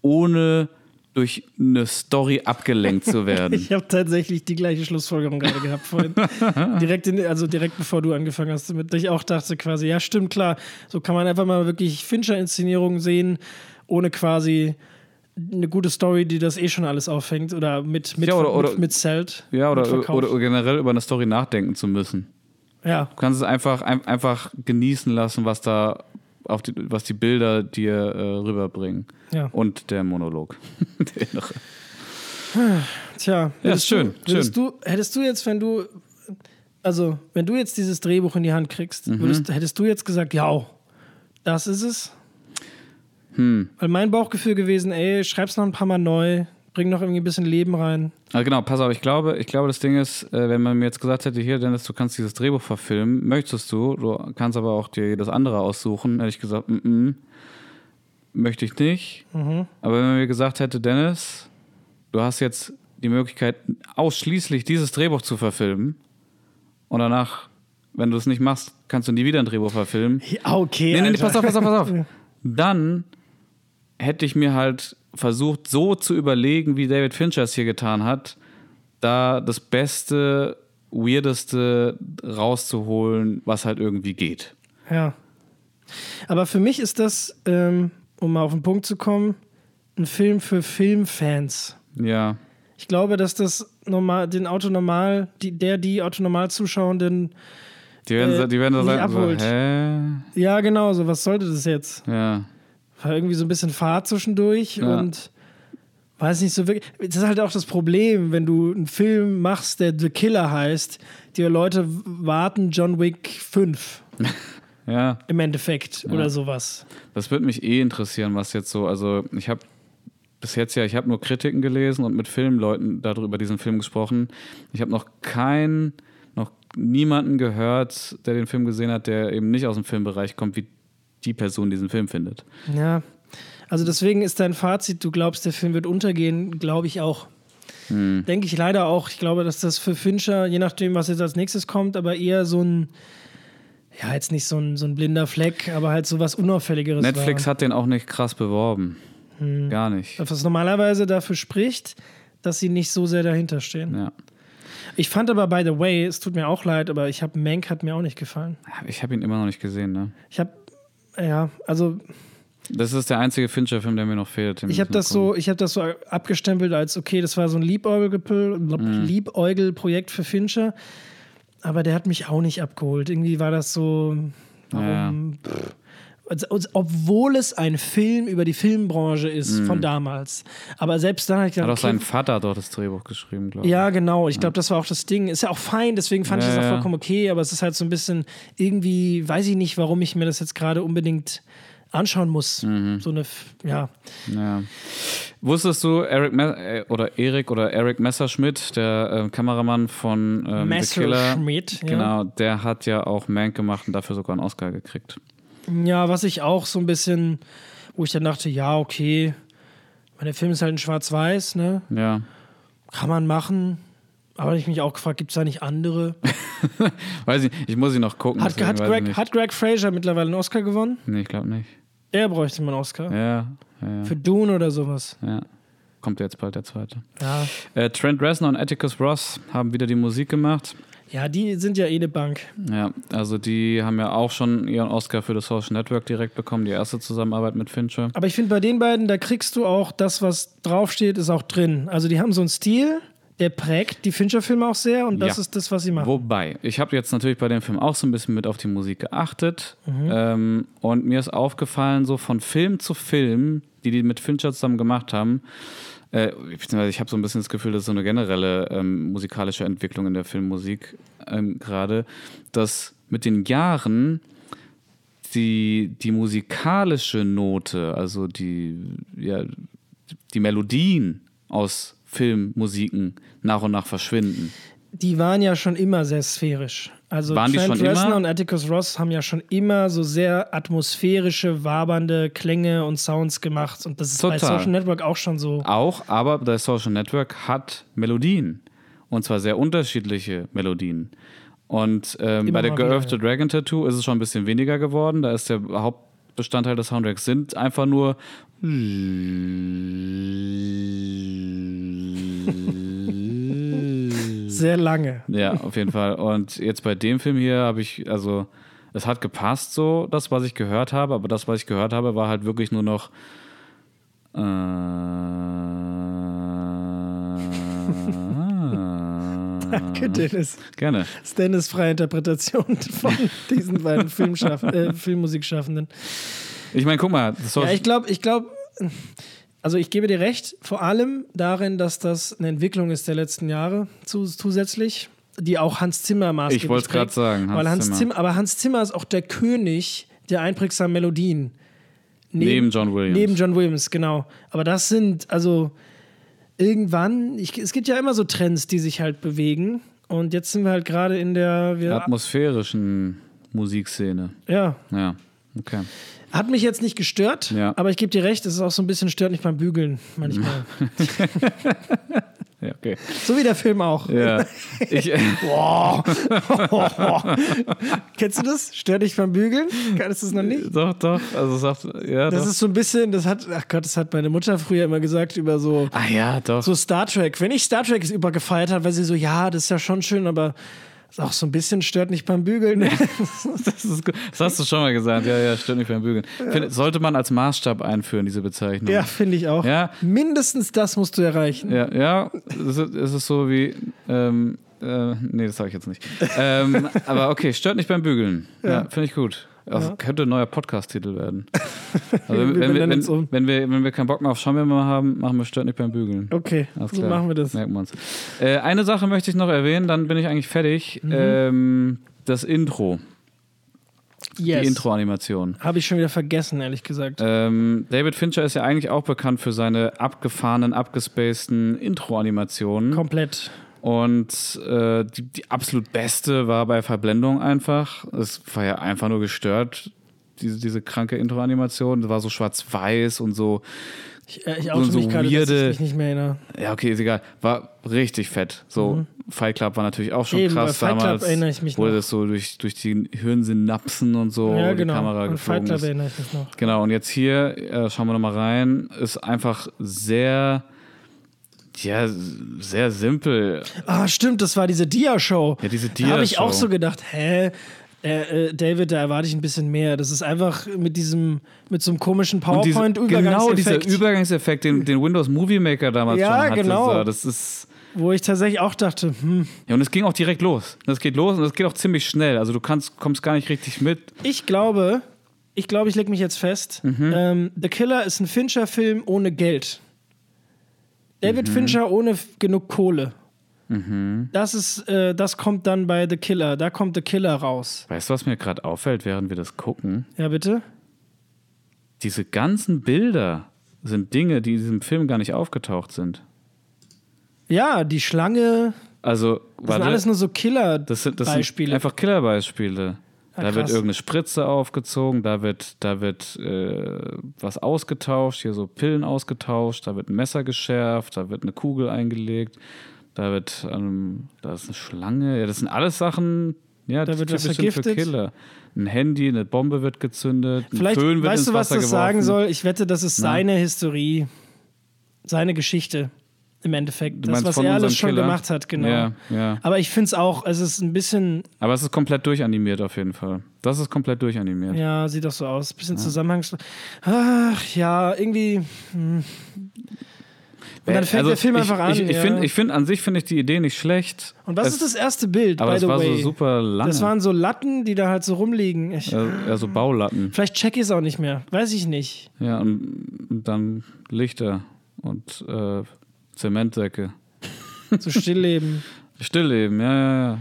ohne durch eine Story abgelenkt zu werden. Ich habe tatsächlich die gleiche Schlussfolgerung gerade gehabt vorhin. direkt in, also direkt bevor du angefangen hast damit. Ich auch dachte quasi, ja, stimmt, klar. So kann man einfach mal wirklich Fincher-Inszenierungen sehen, ohne quasi eine gute Story, die das eh schon alles auffängt. Oder mit, mit, Ja, oder- oder- mit, mit Zelt. ja, mit oder, Verkauf. oder generell über eine Story nachdenken zu müssen. Ja, Du kannst es einfach, ein, einfach genießen lassen, was da auf die, was die Bilder dir äh, rüberbringen. ja. Und der Monolog. der innere. Tja, Ja, ist schön, Du, hättest, Du, hättest du jetzt, wenn du, also wenn du jetzt dieses Drehbuch in die Hand kriegst, Mhm. würdest, hättest du jetzt gesagt, ja, das ist es? Hm. Weil mein Bauchgefühl gewesen, ey, schreib's noch ein paar Mal neu, bring noch irgendwie ein bisschen Leben rein. Also genau, pass auf, ich glaube, ich glaube, das Ding ist, äh, wenn man mir jetzt gesagt hätte, hier, Dennis, du kannst dieses Drehbuch verfilmen, möchtest du, du kannst aber auch dir das andere aussuchen, hätte ich gesagt, mm -mm, möchte ich nicht. Mhm. Aber wenn man mir gesagt hätte, Dennis, du hast jetzt die Möglichkeit, ausschließlich dieses Drehbuch zu verfilmen und danach, wenn du es nicht machst, kannst du nie wieder ein Drehbuch verfilmen. Okay. Nee, nee, nee, pass auf, pass auf, pass auf. Dann hätte ich mir halt versucht, so zu überlegen, wie David Fincher es hier getan hat, da das Beste, Weirdeste rauszuholen, was halt irgendwie geht. Ja. Aber für mich ist das, ähm, um mal auf den Punkt zu kommen, ein Film für Filmfans. Ja, Ich glaube, dass das normal, den Autonormal, die, der, die Autonormal-Zuschauenden, die werden, Äh, die werden da sagen, so, abholt. hä? ja, genau, so, was sollte das jetzt? Ja, War irgendwie so ein bisschen Fahrt zwischendurch Ja. und weiß nicht so wirklich. Das ist halt auch das Problem, wenn du einen Film machst, der The Killer heißt, die Leute warten John Wick 5 ja. im Endeffekt oder sowas. Das würde mich eh interessieren, was jetzt so, also ich habe bis jetzt ja, ich habe nur Kritiken gelesen und mit Filmleuten darüber diesen Film gesprochen. Ich habe noch keinen, noch niemanden gehört, der den Film gesehen hat, der eben nicht aus dem Filmbereich kommt, wie die Person diesen Film findet. Ja. Also deswegen ist dein Fazit, du glaubst, der Film wird untergehen, glaube ich auch. Hm. Denke ich leider auch. Ich glaube, dass das für Fincher, je nachdem, was jetzt als nächstes kommt, aber eher so ein, ja, jetzt nicht so ein, so ein blinder Fleck, aber halt so was Unauffälligeres Netflix war. hat den auch nicht krass beworben. Hm. Gar nicht. Was normalerweise dafür spricht, dass sie nicht so sehr dahinter stehen. Ja. Ich fand aber, by the way, es tut mir auch leid, aber ich habe Mank hat mir auch nicht gefallen. Ich habe ihn immer noch nicht gesehen, ne? Ich habe, ja, also Das ist der einzige Fincher-Film, der mir noch fehlt. Ich habe das so, ich habe das so abgestempelt als okay, das war so ein Mhm. Liebäugel-Projekt für Fincher, aber der hat mich auch nicht abgeholt. Irgendwie war das so, warum? Pff. Obwohl es ein Film über die Filmbranche ist von damals. Aber selbst dann ich Mhm. Hat gedacht, auch sein okay, Vater dort das Drehbuch geschrieben, glaube ich. ja, genau. Ich glaube, das war auch das Ding. Ist ja auch fein, deswegen fand ich Ja, das auch ja. vollkommen okay, aber es ist halt so ein bisschen irgendwie, weiß ich nicht, warum ich mir das jetzt gerade unbedingt anschauen muss. Mhm. So eine, ja. Ja. Wusstest du, Eric Me äh, oder Erik oder Eric Messerschmidt, der äh, Kameramann von ähm, The Killer, Messerschmidt, ja. genau, der hat ja auch Mank gemacht und dafür sogar einen Oscar gekriegt. Ja, was ich auch so ein bisschen, wo ich dann dachte, ja, okay, meine, der Film ist halt in Schwarz-Weiß, ne? Ja. Kann man machen. Aber ich mich auch gefragt, gibt es da nicht andere? Weiß ich, ich muss ihn noch gucken. Hat, hat, Greg, hat Greg Fraser mittlerweile einen Oscar gewonnen? Nee, ich glaube nicht. Er bräuchte mal einen Oscar. Ja, ja, Für Dune oder sowas. ja. Kommt jetzt bald der zweite. Ja. Äh, Trent Reznor und Atticus Ross haben wieder die Musik gemacht. Ja, die sind ja eh eine Bank. Ja, also die haben ja auch schon ihren Oscar für das Social Network direkt bekommen, die erste Zusammenarbeit mit Fincher. Aber ich finde, bei den beiden, da kriegst du auch das, was draufsteht, ist auch drin. Also die haben so einen Stil, der prägt die Fincher-Filme auch sehr und das Ja. ist das, was sie machen. Wobei, ich habe jetzt natürlich bei dem Film auch so ein bisschen mit auf die Musik geachtet Mhm. ähm, und mir ist aufgefallen, so von Film zu Film, die die mit Fincher zusammen gemacht haben, äh, ich habe so ein bisschen das Gefühl, das ist so eine generelle ähm, musikalische Entwicklung in der Filmmusik ähm, gerade, dass mit den Jahren die, die musikalische Note, also die, ja, die Melodien aus Filmmusiken nach und nach verschwinden. Die waren ja schon immer sehr sphärisch. Also Waren die Trent schon Reznor immer? und Atticus Ross haben ja schon immer so sehr atmosphärische, wabernde Klänge und Sounds gemacht. Und das ist bei Total. Social Network auch schon so. Auch, aber das Social Network hat Melodien. Und zwar sehr unterschiedliche Melodien. Und ähm, bei der of the Dragon Tattoo ist es schon ein bisschen weniger geworden. Da ist der Hauptbestandteil des Soundtracks sind einfach nur Sehr lange. Ja, auf jeden Fall. Und jetzt bei dem Film hier habe ich, also, es hat gepasst so, das, was ich gehört habe, aber das, was ich gehört habe, war halt wirklich nur noch. Äh, Danke, Dennis. Gerne. Das ist Dennis freie Interpretation von diesen beiden Filmschaff äh, Filmmusikschaffenden. Ich meine, guck mal, Ja, ich glaube, ich glaube, also ich gebe dir recht, vor allem darin, dass das eine Entwicklung ist der letzten Jahre zu, zusätzlich, die auch Hans Zimmer maßgeblich Ich wollte es gerade sagen. Hans Weil Hans Zimmer. Zimmer. aber Hans Zimmer ist auch der König der einprägsamen Melodien. Neben John Williams. Neben John Williams, genau. Aber das sind, also irgendwann, ich, es gibt ja immer so Trends, die sich halt bewegen. Und jetzt sind wir halt gerade in der, wir, atmosphärischen Musikszene. ja, Ja, okay. Hat mich jetzt nicht gestört, Ja. aber ich gebe dir recht, es ist auch so ein bisschen stört mich beim Bügeln manchmal. Ja, okay. so wie der Film auch. Ja. Ich, Boah. Kennst du das? Stört dich beim Bügeln? Kannst du es noch nicht? doch, doch. Also sagt, ja, Das doch. ist so ein bisschen, das hat, ach Gott, das hat meine Mutter früher immer gesagt über so, ah ja, doch. so Star Trek. Wenn ich Star Trek über gefeiert habe, weil sie so, ja, das ist ja schon schön, aber ist auch so ein bisschen stört nicht beim Bügeln. Das, ist gut. das hast du schon mal gesagt. Ja, ja, stimmt nicht beim Bügeln. Find, sollte man als Maßstab einführen, diese Bezeichnung. ja, finde ich auch. Ja. Mindestens das musst du erreichen. Ja, ja es ist, es ist so wie. Ähm, äh, nee, das sage ich jetzt nicht. ähm, aber okay, stört nicht beim Bügeln. Ja, finde ich gut. Also könnte ein neuer Podcast-Titel werden. Also wenn, Wir wenn, wir, wenn, um. wenn, wir, wenn wir keinen Bock mehr auf Schaumbärmer haben, machen wir stört nicht beim Bügeln. Okay, so machen wir das. Merken wir uns. Äh, eine Sache möchte ich noch erwähnen, dann bin ich eigentlich fertig. Mhm. Ähm, das Intro, Yes. die Intro-Animation. Habe ich schon wieder vergessen, ehrlich gesagt. Ähm, David Fincher ist ja eigentlich auch bekannt für seine abgefahrenen, abgespaceden Intro-Animationen. Komplett. Und äh, die, die absolut beste war bei Verblendung einfach. Es war ja einfach nur gestört, diese, diese kranke Intro-Animation. Das war so schwarz-weiß und so. Ich, äh, ich oute so mich gerade, dass weirde- ich mich nicht mehr erinnere. Ja, okay, ist egal. War richtig fett. So, Fight Club war natürlich auch schon Mhm. Eben, krass bei Fight Club damals. erinnere ich mich Wurde noch. das so durch, durch die Hirnsynapsen und so ja, die genau. Kamera Und Fight geflogen Club ist. erinnere ich mich noch. Genau, und jetzt hier, äh, schauen wir nochmal rein, ist einfach sehr, ja, sehr simpel. Ah, stimmt, das war diese Dia-Show. Ja, diese Da habe ich Dia-Show. auch so gedacht, hä? Äh, äh, David, da erwarte ich ein bisschen mehr. Das ist einfach mit diesem, mit so einem komischen diese- Genau, dieser PowerPoint-Übergangseffekt, Übergangseffekt, den, den Windows Movie Maker damals Ja, schon hatte. genau. So, das ist, wo ich tatsächlich auch dachte, hm, ja, und es ging auch direkt los. Das geht los und es geht auch ziemlich schnell. Also du kannst, kommst gar nicht richtig mit. ich glaube, ich glaube, ich lege mich jetzt fest. Mhm. Ähm, The Killer ist ein Fincher-Film ohne Geld. David Mhm. Fincher ohne genug Kohle. Das ist, äh, das kommt dann bei The Killer. Da kommt The Killer raus. Weißt du, was mir gerade auffällt, während wir das gucken? Ja, bitte? Diese ganzen Bilder sind Dinge, die in diesem Film gar nicht aufgetaucht sind. Ja, die Schlange. Also, Das warte, sind alles nur so das sind, das sind Killer-Beispiele. einfach Killerbeispiele. Ja, da wird krass. irgendeine Spritze aufgezogen, da wird, da wird äh, was ausgetauscht, hier so Pillen ausgetauscht, da wird ein Messer geschärft, da wird eine Kugel eingelegt, da wird, ähm, da ist eine Schlange, ja, das sind alles Sachen, ja, Da wird was sind für vergiftet. Killer. Ein Handy, eine Bombe wird gezündet, ein Vielleicht, Föhn wird weißt ins du, was Wasser das sagen geworfen. soll? Ich wette, das ist seine Historie, seine Geschichte im Endeffekt. Du Das, was er alles schon Killer? gemacht hat, genau. Ja, ja. Aber ich finde es auch, es ist ein bisschen, Aber es ist komplett durchanimiert auf jeden Fall. Das ist komplett durchanimiert. ja, sieht doch so aus, bisschen zusammenhangslos. Ach, ja, irgendwie. Hm. Und dann fängt Also der Film ich, einfach an. Ich, ich ja. finde, find, an sich finde ich die Idee nicht schlecht. Und was es, ist das erste Bild, Aber by es the war way? so super lange. das waren so Latten, die da halt so rumliegen. Ich, ja, ja, so Baulatten. Vielleicht check ich es auch nicht mehr. Weiß ich nicht. Ja, und, und dann Lichter und äh, Zementsäcke. So Stillleben. Stillleben, ja, ja, ja.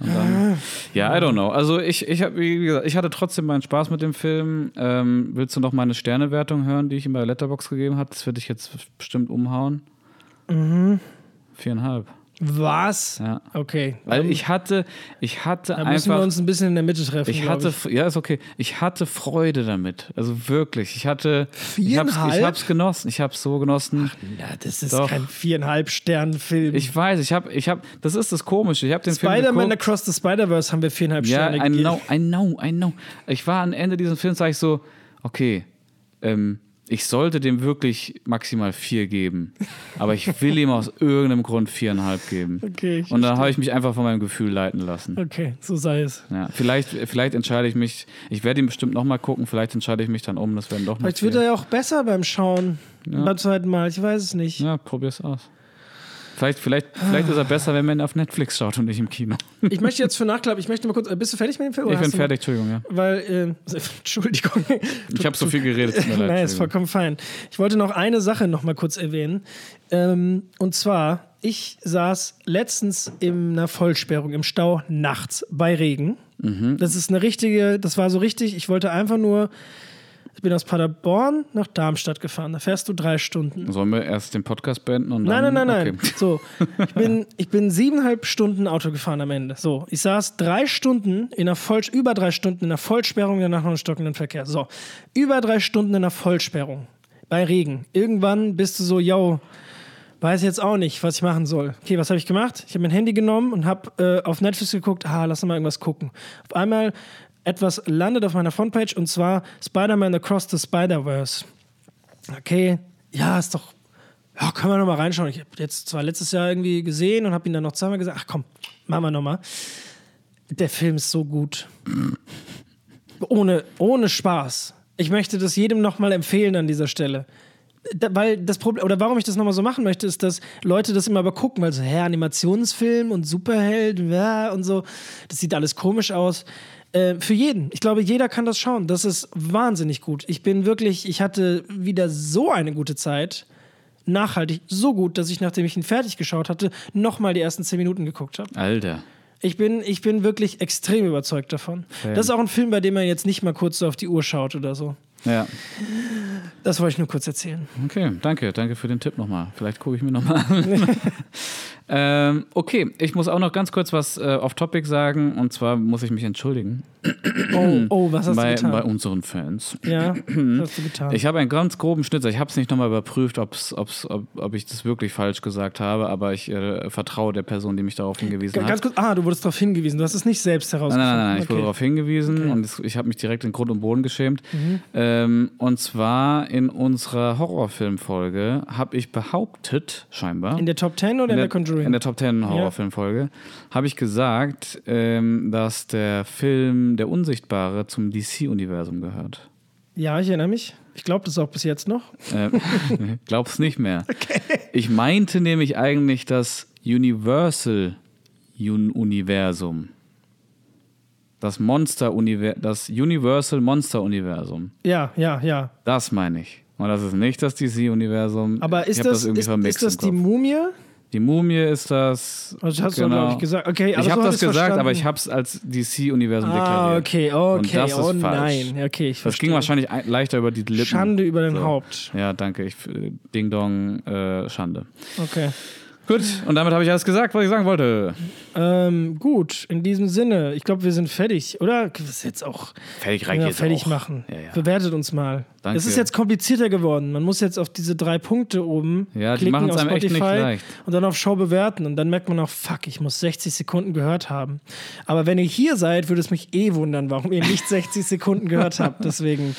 Dann, ja, I don't know. Also ich, ich, hab, wie gesagt, ich hatte trotzdem meinen Spaß mit dem Film. Ähm, willst du noch meine Sternewertung hören, die ich ihm bei Letterbox gegeben habe? Das würde ich jetzt bestimmt umhauen. Mhm. Viereinhalb. Was? Ja. Okay. Weil ich hatte, ich hatte Da müssen wir einfach. uns ein bisschen in der Mitte treffen. Ich hatte, ja, ist okay. Ich hatte Freude damit. Also wirklich. Ich hatte, ich hab's, ich Viereinhalb? hab's genossen. Ich hab's so genossen. Ja, das ist Doch. kein viereinhalb Sterne-Film. Ich weiß, ich habe, ich habe, das ist das Komische. Ich habe den Film Spider-Man. Across the Spider-Verse haben wir viereinhalb Ja, Sterne I gegeben. know, I know, I know. Ich war am Ende dieses Films, sag ich so, okay, ähm, ich sollte dem wirklich maximal vier geben. Aber ich will ihm aus irgendeinem Grund viereinhalb geben. Okay, Und dann habe ich mich einfach von meinem Gefühl leiten lassen. Okay, so sei es. Ja, vielleicht, vielleicht entscheide ich mich, ich werde ihn bestimmt nochmal gucken, vielleicht entscheide ich mich dann um, das werden doch noch Vielleicht wird er ja auch besser beim Schauen. Beim zweiten Mal, ich weiß es nicht. Ja, probier's aus. Vielleicht, vielleicht, vielleicht ist er besser, wenn man ihn auf Netflix schaut und nicht im Kino. Ich möchte jetzt für Nachklapp, ich möchte mal kurz, äh, bist du fertig mit dem Film? Ich bin fertig, Entschuldigung, ja. Weil, äh, Entschuldigung. Ich habe so viel geredet. tut mir leid, Nein, ist vollkommen fein. Ich wollte noch eine Sache noch mal kurz erwähnen. Ähm, und zwar, ich saß letztens in einer Vollsperrung im Stau nachts bei Regen. Mhm. Das ist eine richtige, das war so richtig, ich wollte einfach nur, ich bin aus Paderborn nach Darmstadt gefahren. Da fährst du drei Stunden. Sollen wir erst den Podcast beenden und Nein, dann. nein, nein, nein. Okay. So, ich bin, ich bin siebeneinhalb Stunden Auto gefahren am Ende. So, ich saß drei Stunden in einer Voll, über drei Stunden in einer Vollsperrung, danach noch einen stockenden Verkehr. So, über drei Stunden in einer Vollsperrung bei Regen. Irgendwann bist du so, yo, weiß jetzt auch nicht, was ich machen soll. Okay, was habe ich gemacht? Ich habe mein Handy genommen und habe äh, auf Netflix geguckt, ah, lass mal irgendwas gucken. Auf einmal etwas landet auf meiner Frontpage und zwar Spider-Man Across the Spider-Verse. Okay, ja, ist doch ja, können wir noch mal reinschauen. Ich habe jetzt zwar letztes Jahr irgendwie gesehen und habe ihn dann noch zweimal gesagt, ach komm, machen wir noch mal. Der Film ist so gut. Ohne, ohne Spaß. Ich möchte das jedem noch mal empfehlen an dieser Stelle. Da, weil das Problem, oder warum ich das nochmal so machen möchte, ist, dass Leute das immer aber gucken, weil so, hä, Animationsfilm und Superheld ja, und so, das sieht alles komisch aus. Äh, für jeden. Ich glaube, jeder kann das schauen. Das ist wahnsinnig gut. Ich bin wirklich, ich hatte wieder so eine gute Zeit. Nachhaltig, so gut, dass ich, nachdem ich ihn fertig geschaut hatte, nochmal die ersten zehn Minuten geguckt habe. Alter. Ich bin, ich bin wirklich extrem überzeugt davon. Fan. Das ist auch ein Film, bei dem man jetzt nicht mal kurz so auf die Uhr schaut oder so. Ja. Das wollte ich nur kurz erzählen. Okay, danke, danke für den Tipp nochmal. Vielleicht gucke ich mir nochmal an. ähm, okay, ich muss auch noch ganz kurz was äh, off-topic sagen und zwar muss ich mich entschuldigen Oh, oh was hast bei, du getan? bei unseren Fans. ja, was hast du getan? Ich habe einen ganz groben Schnitzer. Ich habe es nicht nochmal überprüft, ob's, ob's, ob, ob ich das wirklich falsch gesagt habe, aber ich äh, vertraue der Person, die mich darauf hingewiesen Ga- hat. Ganz kurz, ah, du wurdest darauf hingewiesen. Du hast es nicht selbst Nein, herausgefunden. nein, nein, nein. ich wurde Okay. darauf hingewiesen und es, ich habe mich direkt in Grund und Boden geschämt. Ähm, und zwar in unserer Horrorfilmfolge habe ich behauptet, scheinbar. In der Top 10 oder in der, Conjuring? In der Top 10 Horrorfilmfolge habe ich gesagt, ähm, dass der Film Der Unsichtbare zum DC-Universum gehört. ja, ich erinnere mich. Ich glaube das auch bis jetzt noch. Äh, glaub's nicht mehr. Ich meinte nämlich eigentlich das Universal-Universum. Das Monster das Universal Monster Universum. Ja, ja, ja. Das meine ich. Und das ist nicht das DC-Universum. Aber ist das, das, ist, ist das die Mumie? Die Mumie ist das. Also hast genau. du, glaube ich, gesagt. Okay, aber ich habe das gesagt, verstanden. aber ich habe es als DC-Universum ah, deklariert. okay, okay. Und das oh falsch. nein. Okay, ich das ging wahrscheinlich leichter über die Lippen. Schande über dein so. Haupt. Ja, danke. Ich, Ding Dong, äh, Schande. Okay. Gut, und damit habe ich alles gesagt, was ich sagen wollte. Ähm, gut, in diesem Sinne, ich glaube, wir sind fertig, oder? Das ist jetzt auch. Fertig reicht ja, jetzt fertig auch. machen. Ja, ja. Bewertet uns mal. Danke. Es ist jetzt komplizierter geworden. Man muss jetzt auf diese drei Punkte oben ja, die klicken auf Spotify echt nicht leicht. und dann auf Show bewerten. Und dann merkt man auch, fuck, ich muss 60 Sekunden gehört haben. Aber wenn ihr hier seid, würde es mich eh wundern, warum ihr nicht 60 Sekunden gehört habt. Deswegen.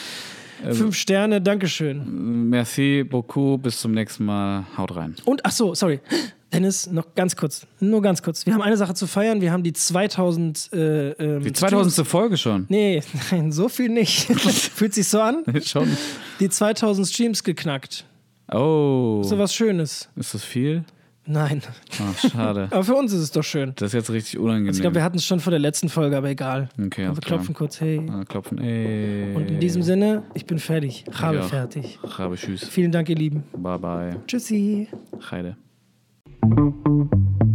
Also, Fünf Sterne, Dankeschön. Merci beaucoup, bis zum nächsten Mal. Haut rein. Und, ach so, sorry. Dennis, noch ganz kurz, nur ganz kurz. Wir haben eine Sache zu feiern. Wir haben die 2000. Äh, ähm, die 2000. Folge schon? Nee, nein, so viel nicht. Fühlt sich so an? schon. Die 2000 Streams geknackt. Oh. So was Schönes. Ist das viel? Nein. Ach, schade. aber für uns ist es doch schön. Das ist jetzt richtig unangenehm. Also ich glaube, wir hatten es schon vor der letzten Folge, aber egal. Okay, also wir klopfen kurz, hey. Ah, klopfen, hey. Und in diesem Sinne, ich bin fertig. Habe fertig. Habe tschüss. Vielen Dank, ihr Lieben. Bye, bye. Tschüssi. Heide. Thank you.